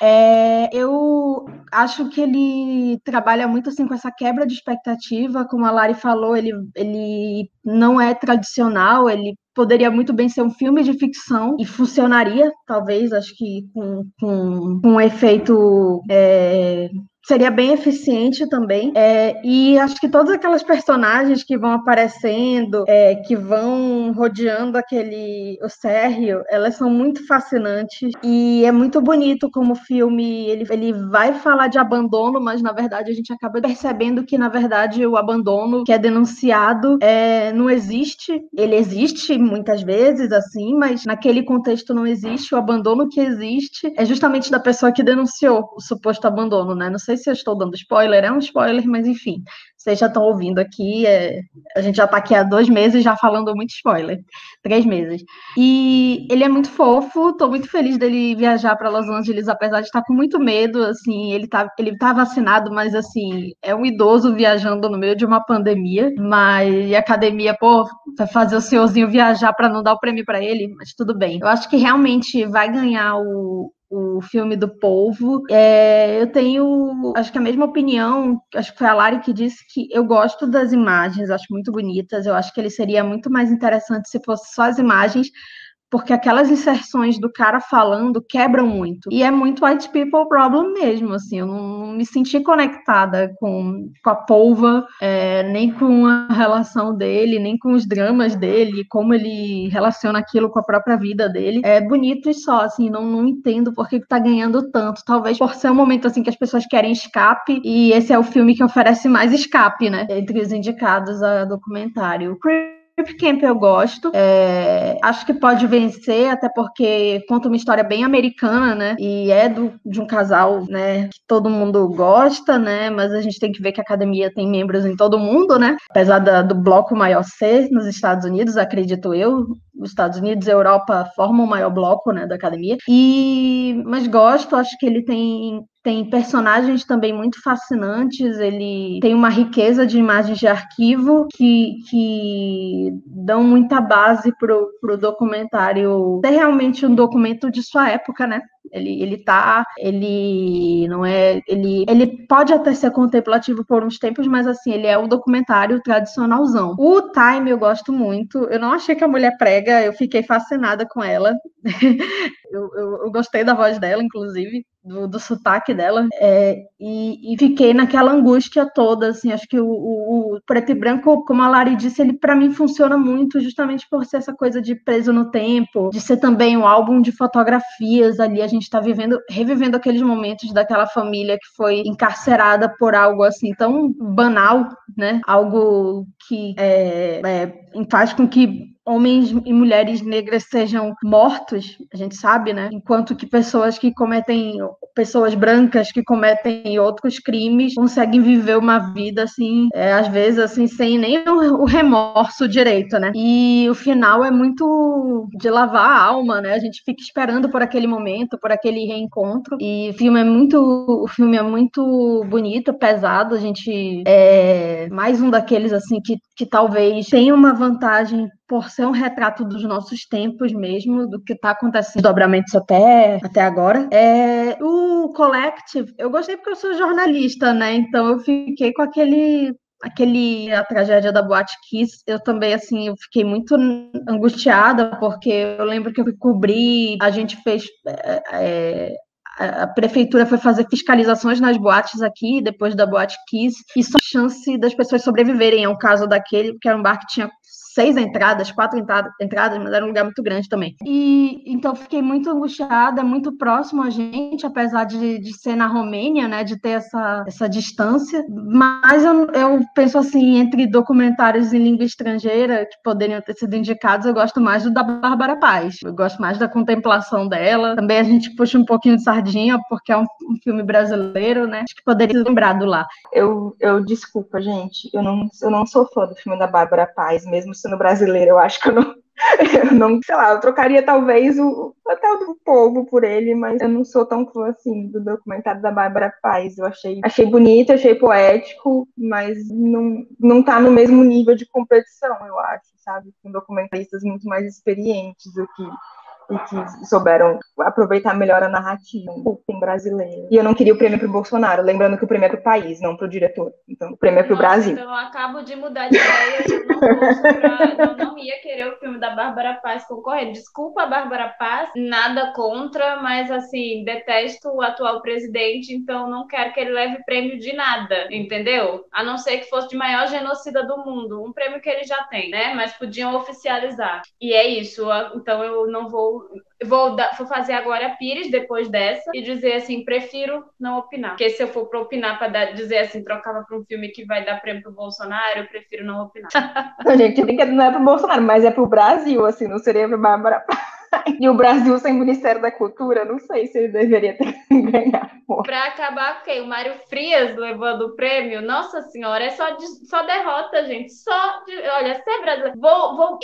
É, eu acho que ele trabalha muito assim com essa quebra de expectativa, como a Lari falou, ele, ele não é tradicional, ele poderia muito bem ser um filme de ficção e funcionaria, talvez, acho que com, com, com um efeito é, seria bem eficiente também. É, e acho que todas aquelas personagens que vão aparecendo, é, que vão rodeando aquele o Sérgio, elas são muito fascinantes e é muito bonito como o filme ele, ele vai falar de abandono, mas na verdade a gente acaba percebendo que na verdade o abandono que é denunciado é, não existe. Ele existe muitas vezes assim, mas naquele contexto não existe. O abandono que existe é justamente da pessoa que denunciou o suposto abandono, né? Não sei sei se eu estou dando spoiler, é um spoiler, mas enfim, vocês já estão ouvindo aqui, é, a gente já está aqui há dois meses já falando muito spoiler, três meses. E ele é muito fofo, estou muito feliz dele viajar para Los Angeles, apesar de estar com muito medo, assim, ele tá, ele tá vacinado, mas assim, é um idoso viajando no meio de uma pandemia, mas a academia, pô, vai fazer o senhorzinho viajar para não dar o prêmio para ele, mas tudo bem. Eu acho que realmente vai ganhar o, o filme do Polvo. É, eu tenho, acho que a mesma opinião, acho que foi a Lari que disse que eu gosto das imagens, acho muito bonitas, eu acho que ele seria muito mais interessante se fosse só as imagens, porque aquelas inserções do cara falando quebram muito. E é muito white people problem mesmo, assim, eu não, me senti conectada com, com a polva, é, nem com a relação dele, nem com os dramas dele, como ele relaciona aquilo com a própria vida dele. É bonito e só, assim, não, não entendo por que tá ganhando tanto. Talvez por ser um momento, assim, que as pessoas querem escape, e esse é o filme que oferece mais escape, né, entre os indicados a documentário. Trip Camp eu gosto. É, acho que pode vencer, até porque conta uma história bem americana, né? E é do, de um casal, né? Que todo mundo gosta, né? Mas a gente tem que ver que a academia tem membros em todo mundo, né? Apesar da, do bloco maior ser nos Estados Unidos, acredito eu. Os Estados Unidos e Europa formam o maior bloco, né? Da academia. E mas gosto, acho que ele tem tem personagens também muito fascinantes, ele tem uma riqueza de imagens de arquivo que, que dão muita base para o documentário ser realmente um documento de sua época, né? Ele, ele tá, ele não é, ele, ele pode até ser contemplativo por uns tempos, mas assim, ele é o documentário tradicionalzão. O Time eu gosto muito, eu não achei que a mulher prega, eu fiquei fascinada com ela. eu, eu, eu, gostei da voz dela, inclusive, do, do sotaque dela, é, e, e, fiquei naquela angústia toda, assim, acho que o, o, o, preto e branco, como a Lari disse, ele para mim funciona muito justamente por ser essa coisa de preso no tempo, de ser também um álbum de fotografias ali, gente está vivendo, revivendo aqueles momentos daquela família que foi encarcerada por algo assim tão banal, né, algo que é, é, faz com que homens e mulheres negras sejam mortos, a gente sabe, né? Enquanto que pessoas que cometem, pessoas brancas que cometem outros crimes conseguem viver uma vida assim, é, às vezes assim, sem nem o remorso direito, né? E o final é muito de lavar a alma, né? A gente fica esperando por aquele momento, por aquele reencontro. E o filme é muito, o filme é muito bonito, pesado. A gente é mais um daqueles assim que, que talvez tenha uma vantagem por ser um retrato dos nossos tempos mesmo, do que está acontecendo, dobramentos até, até agora. É, o Collective, eu gostei porque eu sou jornalista, né? Então eu fiquei com aquele aquele a tragédia da Boate Kiss, eu também assim, eu fiquei muito angustiada porque eu lembro que eu cobri, a gente fez é, é, a prefeitura foi fazer fiscalizações nas boates aqui, depois da Boate Kiss, e só chance das pessoas sobreviverem. É um caso daquele, que era um bar que tinha seis entradas, quatro entradas, mas era um lugar muito grande também. E então fiquei muito angustiada, muito próximo a gente, apesar de, de ser na Romênia, né, de ter essa, essa distância. Mas eu, eu penso assim, entre documentários em língua estrangeira que poderiam ter sido indicados, eu gosto mais do da Bárbara Paz. Eu gosto mais da contemplação dela. Também a gente puxa um pouquinho de sardinha, porque é um, um filme brasileiro, né? Acho que poderia ser lembrado lá. Eu, eu desculpa, gente. Eu não, eu não sou fã do filme da Bárbara Paz, mesmo sendo brasileira, eu acho que eu não, eu não, sei lá, eu trocaria talvez o até o do povo por ele, mas eu não sou tão fã assim do documentário da Bárbara Paz. Eu achei, achei bonito, achei poético, mas não, não tá no mesmo nível de competição, eu acho, sabe? Com documentaristas muito mais experientes do que e que souberam aproveitar melhor a narrativa em brasileiro. E eu não queria o prêmio para o Bolsonaro, lembrando que o prêmio é para o país, não para o diretor. Então, o prêmio é para o Brasil. Então, eu acabo de mudar de ideia. Eu não, pra, eu não ia querer o filme da Bárbara Paz concorrer. Desculpa, Bárbara Paz, nada contra, mas assim, detesto o atual presidente, então não quero que ele leve prêmio de nada, entendeu? A não ser que fosse de maior genocida do mundo, um prêmio que ele já tem, né? Mas podiam oficializar. E é isso. Então eu não vou vou, vou fazer agora a Pires depois dessa e dizer assim, prefiro não opinar. Porque se eu for para opinar para dizer assim, trocava para um filme que vai dar prêmio pro Bolsonaro, eu prefiro não opinar. Gente não é pro Bolsonaro, mas é pro Brasil, assim, não seria pra Bárbara. E o Brasil sem Ministério da Cultura, não sei se ele deveria ter ganhado. Pra acabar com quem? O Mário Frias levando o prêmio? Nossa senhora, é só, de, só derrota, gente. Só de, olha, ser brasileiro. Vou, vou,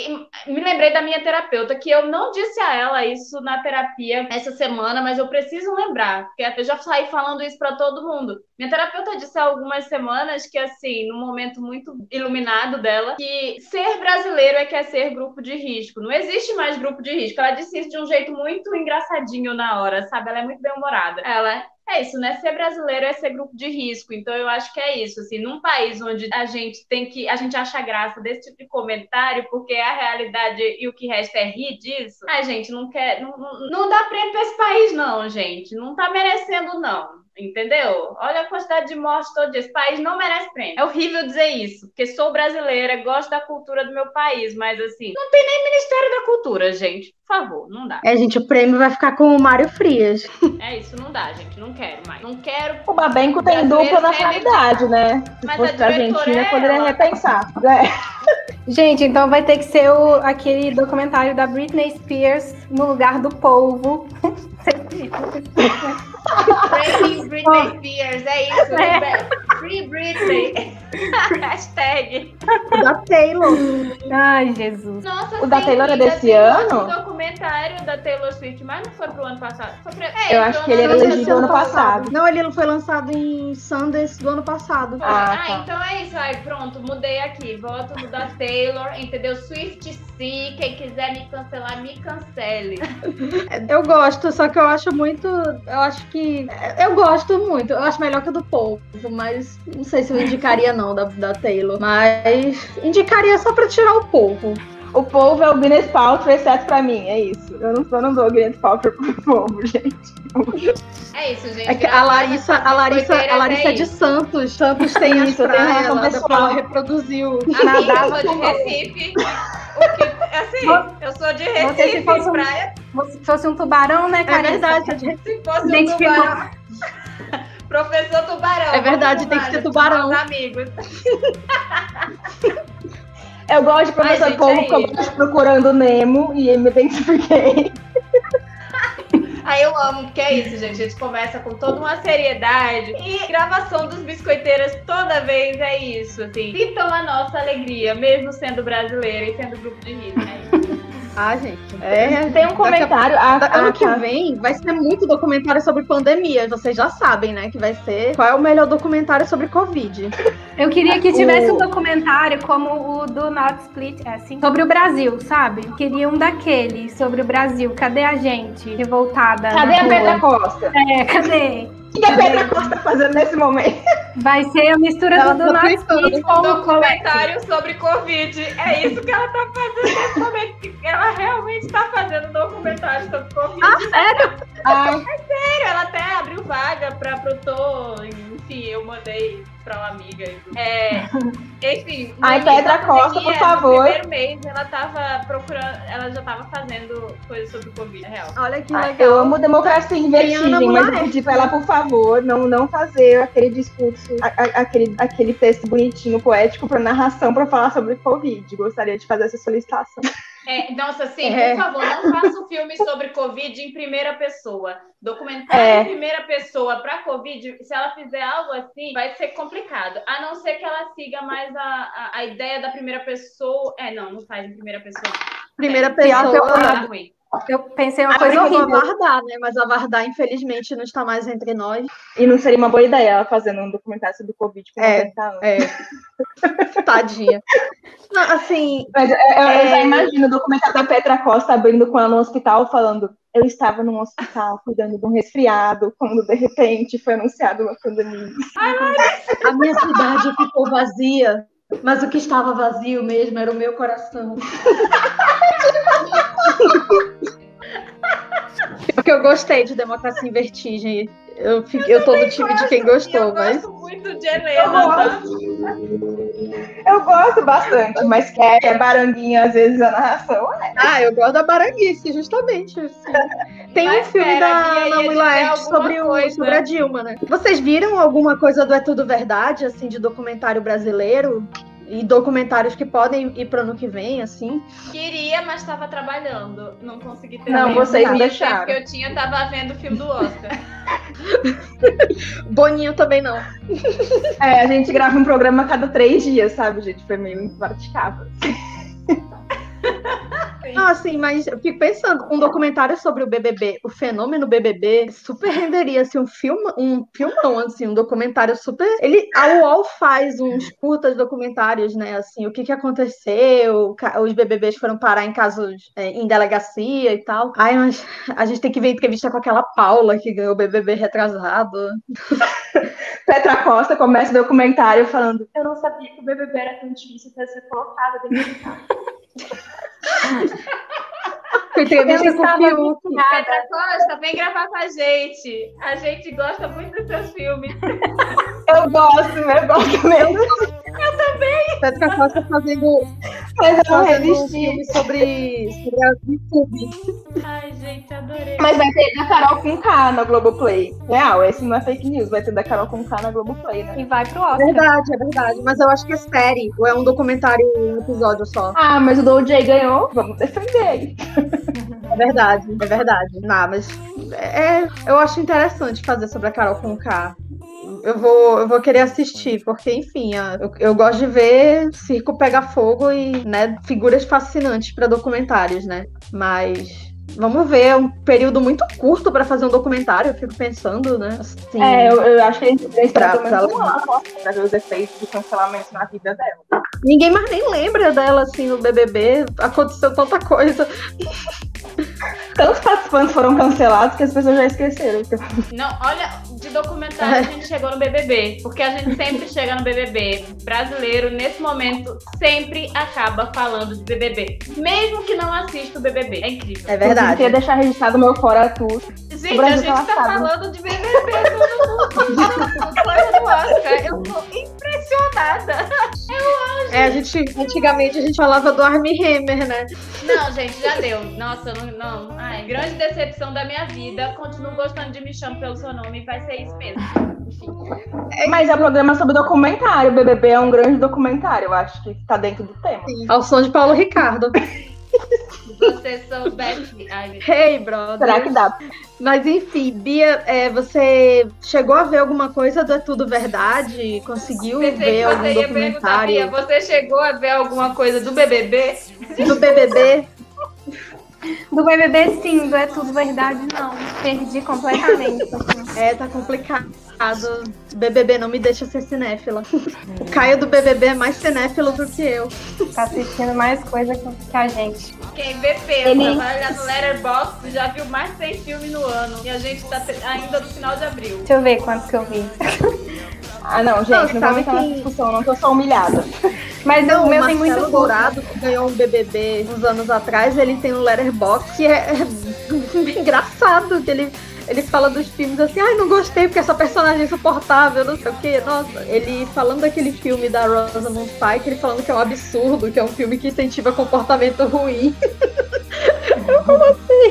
me lembrei da minha terapeuta, que eu não disse a ela isso na terapia essa semana, mas eu preciso lembrar, porque eu já saí falando isso para todo mundo. Minha terapeuta disse há algumas semanas que, assim, num momento muito iluminado dela, que ser brasileiro é que é ser grupo de risco. Não existe mais grupo de risco. Ela disse isso de um jeito muito engraçadinho na hora, sabe? Ela é muito bem-humorada. Ela, é isso, né? Ser brasileiro é ser grupo de risco. Então eu acho que é isso, assim, num país onde a gente tem que, a gente acha graça desse tipo de comentário, porque a realidade e o que resta é rir disso. A gente não quer, não, não, não dá prêmio pra esse país não, gente. Não tá merecendo não. Entendeu? Olha a quantidade de mortes todo dia. Esse país não merece prêmio. É horrível dizer isso, porque sou brasileira, gosto da cultura do meu país, mas assim, não tem nem Ministério da Cultura, gente. Por favor, não dá. É, gente, o prêmio vai ficar com o Mário Frias. É isso, não dá, gente. Não quero mais. Não quero. O Babenco tem dupla nacionalidade, né? Se Mas fosse a Argentina, é poderia ela. repensar. É. Gente, então vai ter que ser o, aquele documentário da Britney Spears no lugar do polvo. Breaking Britney oh. Spears, é isso. Free Britney. Hashtag. da Taylor. Ai, Jesus. Nossa, O da sim, Taylor é desse ano? outro documentário da Taylor Swift, mas não foi pro ano passado. Pro... É, Eu acho que ele era passado. elegível ano passado. Não, ele não foi lançado em Sundance do ano passado. Ah, Ah, tá. então é isso. Aí, pronto, mudei aqui. Voto no da Taylor, entendeu? Swift sim. Quem quiser me cancelar, me cancele. Eu gosto, só que eu acho muito. Eu acho que. Eu gosto muito. Eu acho melhor que a do povo, mas não sei se eu indicaria, não, da, da Taylor. Mas indicaria só pra tirar o povo. O povo é o Guinness Paltrow, exceto pra mim, é isso. Eu não, eu não dou o Guinness Paltrow pro povo, gente. É isso, gente. É que a Larissa, a Larissa, a Larissa é de Santos. Santos tem as Isso, tem relação dá pessoal. ela reproduziu. Eu Nadava sou de Recife. O que, assim, eu sou de Você se Recife, fosse um- praia. Se fosse um tubarão, né, É Carissa? verdade. Se fosse um tubarão. Professor Tubarão. É verdade, tem que ser tubarão. amigos. Eu gosto de professor Ai, gente, é porque eu gosto procurando Nemo e me identifiquei. Aí eu amo, porque é isso, gente. A gente começa com toda uma seriedade. E gravação dos biscoiteiras toda vez é isso, assim. Sintam a nossa alegria, mesmo sendo brasileira e sendo grupo de risco. É isso. Ah, gente. É, Tem um comentário. Ah, Ano ah, que tá. vem vai ser muito documentário sobre pandemia. Vocês já sabem, né? Que vai ser. Qual é o melhor documentário sobre Covid? Eu queria que tivesse O- um documentário como o do Not Split, é assim, sobre o Brasil, sabe? Queria um daqueles sobre o Brasil. Cadê a gente revoltada? Cadê a? Petra Costa? É, cadê? O que a Petra Costa tá fazendo nesse momento? Vai ser a mistura Ela do, do tá. Split com. Documentário sobre Covid. É isso que ela tá fazendo nesse momento. Ela realmente tá fazendo um documentário sobre Covid. Ah, Sério, ela até abriu vaga pra produtor. Enfim, eu mandei pra uma amiga. É, enfim. Ai, da Costa, por favor. No primeiro mês, ela tava procurando. Ela já tava fazendo coisas sobre Covid, é real. Olha que legal. Eu amo democracia em vertigem, mas eu pedi pra ela, por favor, não, não fazer aquele discurso, a- a- aquele, aquele texto bonitinho, poético pra narração pra falar sobre Covid. Gostaria de fazer essa solicitação. É, nossa, sim, É. por favor, não faça um filme sobre Covid em primeira pessoa. Documentário É. em primeira pessoa pra Covid, se ela fizer algo assim, vai ser complicado. A não ser que ela siga mais a, a, a ideia da primeira pessoa. É, não, não faz em primeira pessoa. Primeira É, pior que eu pessoa. Ruim. Eu pensei uma Ah, coisa eu vou horrível. a Vardar, né? Mas a Vardar, infelizmente, não está mais entre nós. E não seria uma boa ideia ela fazendo um documentário sobre Covid com É. 90 anos. É. Tadinha. Não, assim, Mas eu, É. já imagino o documentário da Petra Costa abrindo com ela no hospital, falando: Eu estava num hospital cuidando de um resfriado, quando de repente foi anunciada uma pandemia. a minha cidade ficou vazia. Mas o que estava vazio mesmo era o meu coração. Porque eu gostei de Democracia em Vertigem. Eu, fiquei, eu tô no time de quem gostou, eu mas. gosto muito de Helena, tá? Eu gosto bastante, mas quer é baranguinha às vezes a narração. é. Ah, eu gosto da Baranguice, justamente. assim. Tem um Mas filme pera, a da Ana Laerte sobre, o- sobre a Dilma, né? Vocês viram alguma coisa do É Tudo Verdade, assim, de documentário brasileiro? E documentários que podem ir para ano que vem, assim. Queria, mas estava trabalhando. Não consegui ter Não, vocês E tempo deixaram. que eu tinha, tava vendo o filme do Oscar. Boninho também não. É, a gente grava um programa a cada três dias, sabe, gente? Foi meio impraticável. Não, assim, mas eu fico pensando, um documentário sobre o BBB, o fenômeno BBB, super renderia assim, um filme, um filmão, assim, um documentário super. Ele, a UOL faz uns curtas documentários, né? Assim, o que que aconteceu, os BBBs foram parar em casos é, em delegacia e tal. Ai, mas a gente tem que ver entrevista com aquela Paula que ganhou o BBB retrasado. Petra Costa começa o documentário falando: Eu não sabia que o BBB era tão difícil para ser colocado dentro de casa. Com entrevista Eu com o Fiuk. Petra Costa, vem gravar com a gente. A gente gosta muito dos seus filmes. Eu gosto, eu gosto mesmo. Petra Costa fazendo, Mas eu não fazendo um resisti. filme sobre, sobre a YouTube. Ai, gente, adorei. Mas vai ter da Carol com K na Globoplay. Real, esse não é fake news, vai ter da Carol com K na Globoplay, né? E vai pro É Oscar. verdade, é verdade. Mas eu acho que é série, ou é um documentário, um episódio só. Ah, mas o do OJ ganhou, vamos defender aí. É verdade, é verdade. Não, mas é, eu acho interessante fazer sobre a Carol com K. Eu vou, eu vou querer assistir, porque, enfim, eu, eu gosto de ver circo pegar fogo e, né, figuras fascinantes para documentários, né? Mas vamos ver, é um período muito curto para fazer um documentário, eu fico pensando, né? Assim, É, eu, eu acho que a gente tem Pra- pra- pra ver os efeitos do cancelamento na vida dela. Ninguém mais nem lembra dela assim no BBB, aconteceu tanta coisa. Tantos participantes foram cancelados que as pessoas já esqueceram. Não, olha, de documentário a gente chegou no BBB, porque a gente sempre chega no BBB. Brasileiro, nesse momento, sempre acaba falando de BBB. Mesmo que não assista o BBB. É incrível. É Eu verdade. queria deixar registrado meu fora tudo. Gente, O a gente tá tá lascado. falando de BBB no coisa do Oscar. Eu tô impressionada. É, a gente, antigamente a gente falava do Armie Hammer, né? Não, gente, já deu. Nossa, não, não. Ai, grande decepção da minha vida. Continuo gostando de Me Chame Pelo Seu Nome. Vai ser isso mesmo. Enfim. Mas é um programa sobre documentário. O BBB é um grande documentário. Eu acho que tá dentro do tema. Ao som de Paulo Ricardo. Você soubesse. Ai, meu Hey, brother. Será que dá? Mas enfim, Bia, é, você chegou a ver alguma coisa do É Tudo Verdade? Conseguiu Pensei ver algum você ia perguntar, Bia, documentário você chegou a ver alguma coisa do BBB? do BBB? Do BBB, sim, do É Tudo Verdade, não. Perdi completamente. assim. É, tá complicado. BBB não me deixa ser cinéfila. O Caio do BBB é mais cinéfilo do que eu. Tá assistindo mais coisa que a gente. Quem vê pensa, Ele- vai olhar no Letterboxd, já viu mais de 100 filmes no ano. E a gente tá ainda no final de abril. Deixa eu ver quantos que eu vi. Ah, não, gente, Não, não, vamos entrar que- nessa discussão, não tô só humilhada. Mas Não, o meu tem muito Dourado, que ganhou um BBB uns anos atrás, ele tem um letterbox que é, é engraçado, que ele, ele fala dos filmes assim, ai, não gostei porque essa personagem é insuportável, não sei o que. Nossa, ele falando daquele filme da Rosamund Pike, ele falando que é um absurdo, que é um filme que incentiva comportamento ruim.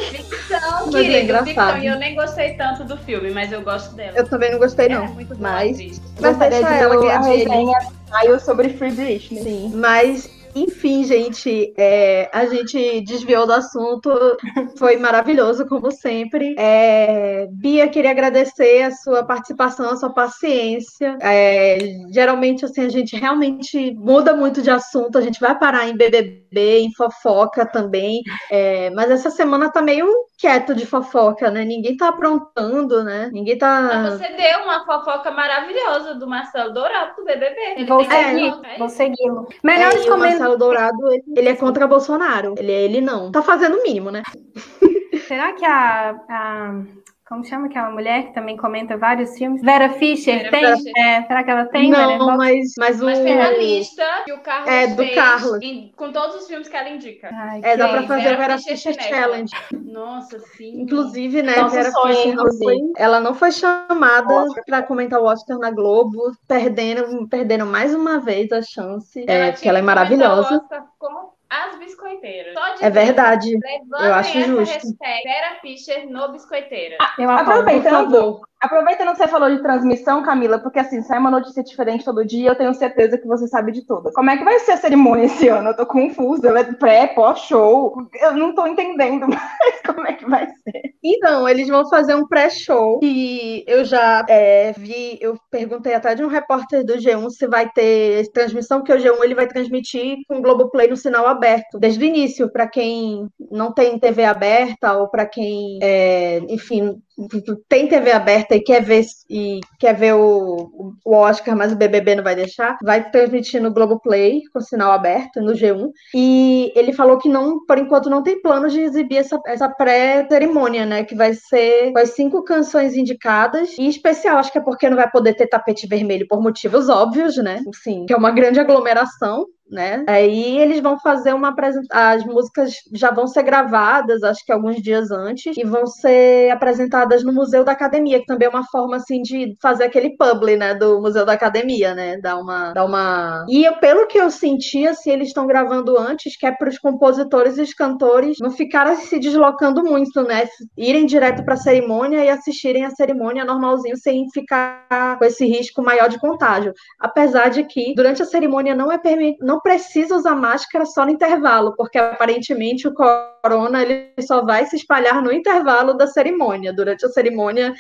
Ficção, Mas é querido, engraçado. ficção. E eu nem gostei tanto do filme, mas eu gosto dela. Eu também não gostei, não. é muito mas-. Mas deixa de ela ganhar a dinheiro. resenha saiu sobre Free Britney. Sim, mas enfim, gente, é, a gente desviou do assunto, foi maravilhoso, como sempre. É, Bia, queria agradecer a sua participação, a sua paciência. É, geralmente, assim, a gente realmente muda muito de assunto, a gente vai parar em BBB, em fofoca também, é, mas essa semana tá meio quieto de fofoca, né? Ninguém tá aprontando, né? Ninguém tá. Mas você deu uma fofoca maravilhosa do Marcelo Dourado do BBB. Ele Vou seguir, é vou segui-lo. É, Melhores o comentários. Marcelo Dourado, ele, ele é contra Bolsonaro. Ele, ele não. Tá fazendo o mínimo, né? Será que a, a- Como chama aquela mulher que também comenta vários filmes? Vera Fischer Vera tem? Fischer. É, será que ela tem? não, Vera? mas, mas o. Mas tem a lista que o Carlos É, do Carlos. em- com todos os filmes que ela indica. Ai, É, dá pra fazer Vera a Vera Fischer Fischer. Challenge. Nossa, sim. Inclusive, né, Nosso Vera sonho, Fischer não inclusive. foi, ela não foi chamada pra comentar o Oscar na Globo, perdendo, perdendo mais uma vez a chance, é, ela é que comentar o maravilhosa. Oscar com as biscoiteiras. Só É verdade. Eu acho justo. hashtag Vera Fischer no biscoiteira. Eu apoio. Por Aproveitando, favor. Aproveitando que você falou de transmissão, Camila, porque assim, sai uma notícia diferente todo dia, eu tenho certeza que você sabe de tudo. Como é que vai ser a cerimônia esse ano? Eu tô confusa. É pré, pós-show. Eu não tô entendendo mais como é que vai ser. Então, eles vão fazer um pré-show que eu já é, vi, eu perguntei até de um repórter do G1 se vai ter transmissão, que o G1 ele vai transmitir com o Globoplay no sinal aberto, desde o início, para quem não tem TV aberta ou para quem, é, enfim, tem TV aberta e quer ver e quer ver o, o Oscar, mas o BBB não vai deixar, vai transmitir no Globoplay com sinal aberto no G1. E ele falou que não, por enquanto, não tem planos de exibir essa, essa pré-cerimônia, né? Que vai ser com as cinco canções indicadas. E especial, acho que é porque não vai poder ter tapete vermelho por motivos óbvios, né? Sim, que é uma grande aglomeração né? Aí eles vão fazer uma apresentação. As músicas já vão ser gravadas, acho que alguns dias antes, e vão ser apresentadas no Museu da Academia, que também é uma forma assim de fazer aquele publi, né? Do Museu da Academia, né? Dar uma. Dar uma... E eu, pelo que eu senti, assim, eles estão gravando antes, que é para os compositores e os cantores não ficarem se deslocando muito, né? Irem direto para a cerimônia e assistirem a cerimônia normalzinho, sem ficar com esse risco maior de contágio. Apesar de que durante a cerimônia não é permitido não precisa usar máscara só no intervalo, porque aparentemente o corona ele só vai se espalhar no intervalo da cerimônia. Durante a cerimônia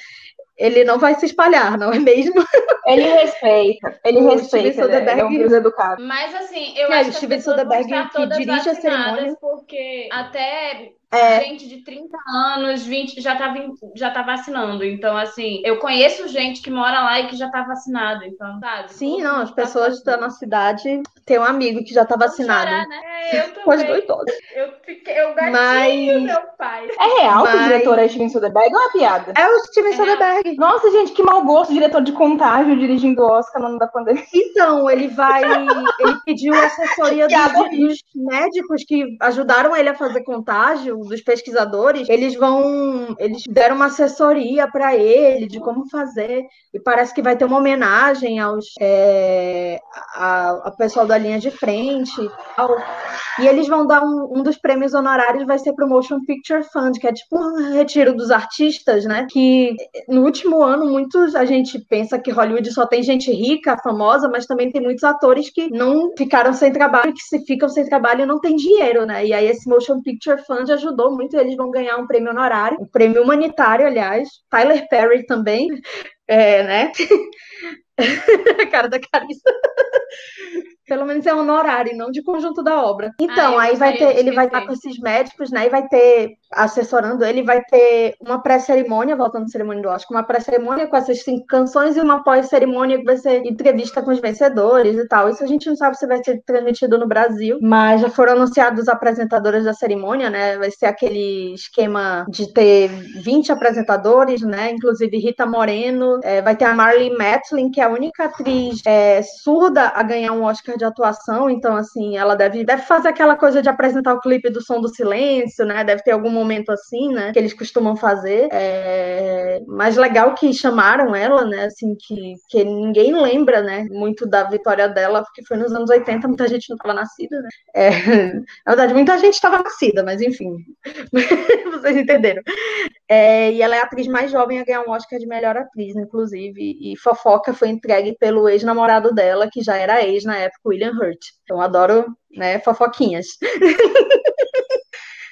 ele não vai se espalhar, não é mesmo? Ele respeita, ele o respeita, ele é um educado. Mas assim, eu é, acho que as pessoas Soderbergh vão estar todas dirige a cerimônia porque até é. Gente de 30 anos, 20, já tá, já tá vacinando. Então, assim, eu conheço gente que mora lá e que já tá vacinado. Então, sabe? Sim, não, as pessoas da nossa cidade tem um amigo que já tá vacinado. Chorar, né? É, eu também. dois todos. Eu fiquei, eu gatinho, Mas... meu pai. É real Mas... que o diretor é Steven Soderbergh ou é uma piada? É o Steven é Soderbergh. Nossa, gente, que mau gosto, diretor de contágio dirigindo o Oscar no ano da pandemia. Então, ele vai. ele pediu assessoria dos, dos médicos que ajudaram ele a fazer contágio dos pesquisadores, eles vão, eles deram uma assessoria para ele de como fazer e parece que vai ter uma homenagem aos é, a, a pessoal da linha de frente ao, e eles vão dar um, um dos prêmios honorários vai ser para o Motion Picture Fund, que é tipo um retiro dos artistas, né? Que no último ano muitos a gente pensa que Hollywood só tem gente rica, famosa, mas também tem muitos atores que não ficaram sem trabalho, que se ficam sem trabalho e não tem dinheiro, né? E aí esse Motion Picture Fund ajudou muito, eles vão ganhar um prêmio honorário, um prêmio humanitário, aliás. Tyler Perry também, é, né? a cara da Carissa. Pelo menos é honorário, não de conjunto da obra. Então, ah, aí vai ter, ele vai estar com esses médicos, né? E vai ter, assessorando ele, vai ter uma pré-cerimônia, voltando à cerimônia do Oscar, uma pré-cerimônia com essas cinco canções e uma pós-cerimônia que vai ser entrevista com os vencedores e tal. Isso a gente não sabe se vai ser transmitido no Brasil, mas já foram anunciados os apresentadores da cerimônia, né? Vai ser aquele esquema de ter 20 apresentadores, né? Inclusive Rita Moreno, é, vai ter a Marley Matlin, que é a única atriz é, surda a ganhar um Oscar de atuação, então, assim, ela deve, deve fazer aquela coisa de apresentar o clipe do som do silêncio, né? Deve ter algum momento assim, né? Que eles costumam fazer. É... Mas legal que chamaram ela, né? Assim, que, que ninguém lembra, né? Muito da vitória dela, porque foi nos anos 80, muita gente não estava nascida, né? É... Na verdade, muita gente estava nascida, mas enfim. Vocês entenderam. É... E ela é a atriz mais jovem a ganhar um Oscar de melhor atriz, inclusive. E Fofoca foi entregue pelo ex-namorado dela, que já era ex na época, William Hurt. Então, adoro, né, fofoquinhas.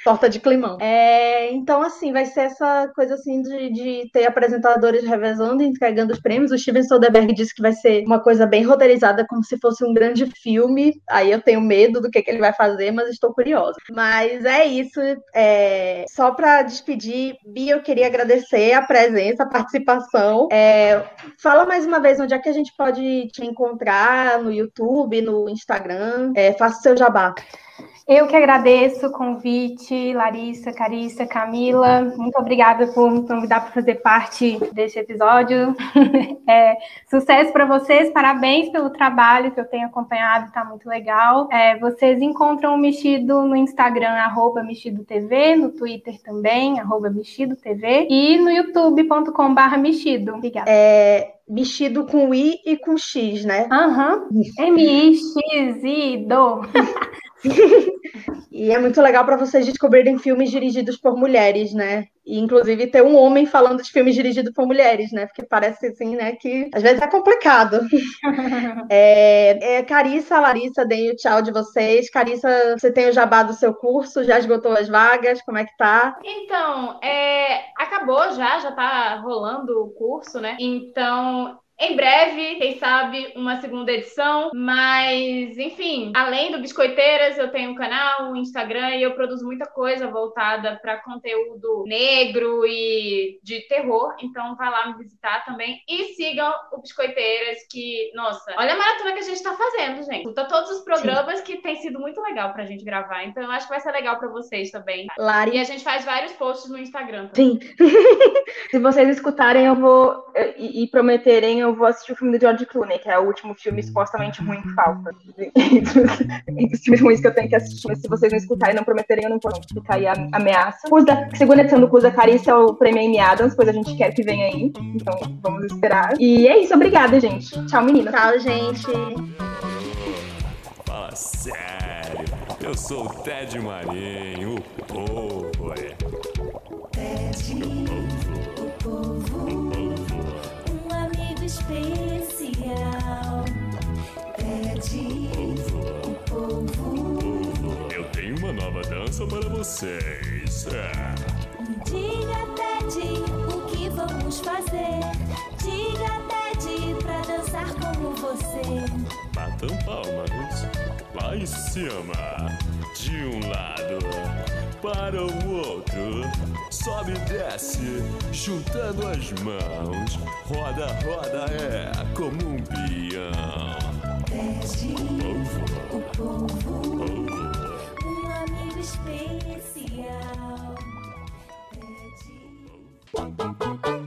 torta de climão. É, então, assim, vai ser essa coisa assim de, de ter apresentadores revezando e entregando os prêmios. O Steven Soderbergh disse que vai ser uma coisa bem roteirizada, como se fosse um grande filme. Aí eu tenho medo do que, que ele vai fazer, mas estou curiosa. Mas é isso. É, só para despedir, Bia, eu queria agradecer a presença, a participação. É, fala mais uma vez onde é que a gente pode te encontrar no YouTube, no Instagram. É, faça o seu jabá. Eu que agradeço o convite, Larissa, Carissa, Camila. Muito obrigada por me convidar para fazer parte deste episódio. É, sucesso para vocês, parabéns pelo trabalho que eu tenho acompanhado, está muito legal. É, vocês encontram o Mexido no Instagram, arroba TV, no Twitter também, arroba TV, e no youtube.com.br Mexido. Obrigada. É, mexido com I e com X, né? Aham. Uhum. M-I-X-I-Do. e é muito legal para vocês descobrirem filmes dirigidos por mulheres, né? E, inclusive, ter um homem falando de filmes dirigidos por mulheres, né? Porque parece, assim, né, que às vezes é complicado. é, é, Carissa, Larissa, deem o tchau de vocês. Carissa, você tem o jabá do seu curso? Já esgotou as vagas? Como é que tá? Então, é, acabou já, já tá rolando o curso, né? Então, em breve, quem sabe, uma segunda edição. Mas, enfim, além do Biscoiteiras, eu tenho um canal, um Instagram e eu produzo muita coisa voltada para conteúdo negro e de terror. Então, vai lá me visitar também. E sigam o Biscoiteiras, que, nossa, olha a maratona que a gente tá fazendo, gente. Escuta todos os programas Sim. que tem sido muito legal pra gente gravar. Então, eu acho que vai ser legal para vocês também. Lari. E a gente faz vários posts no Instagram também. Sim. Se vocês escutarem, eu vou. e, e prometerem, eu vou assistir o filme do George Clooney, que é o último filme supostamente ruim que falta. Entre os filmes ruins que eu tenho que assistir, mas se vocês não escutarem e não prometerem, eu não vou ficar aí a ameaça. Da, segunda edição do Cusa Carícia é o prêmio Amy Adams, pois a gente quer que venha aí. Então vamos esperar. E é isso, obrigada, gente. Tchau, menina. Tchau, gente. Fala sério. Eu sou o Ted Marinho, o povo. Ted, especial. Pede o povo. Eu tenho uma nova dança para vocês. É. Diga, Ted, o que vamos fazer? Diga, Ted, pra dançar como você. Batam palmas lá em cima, de um lado para o outro. Sobe e desce, juntando as mãos. Roda, roda é como um peão. O povo, o povo, um amigo especial. Pede.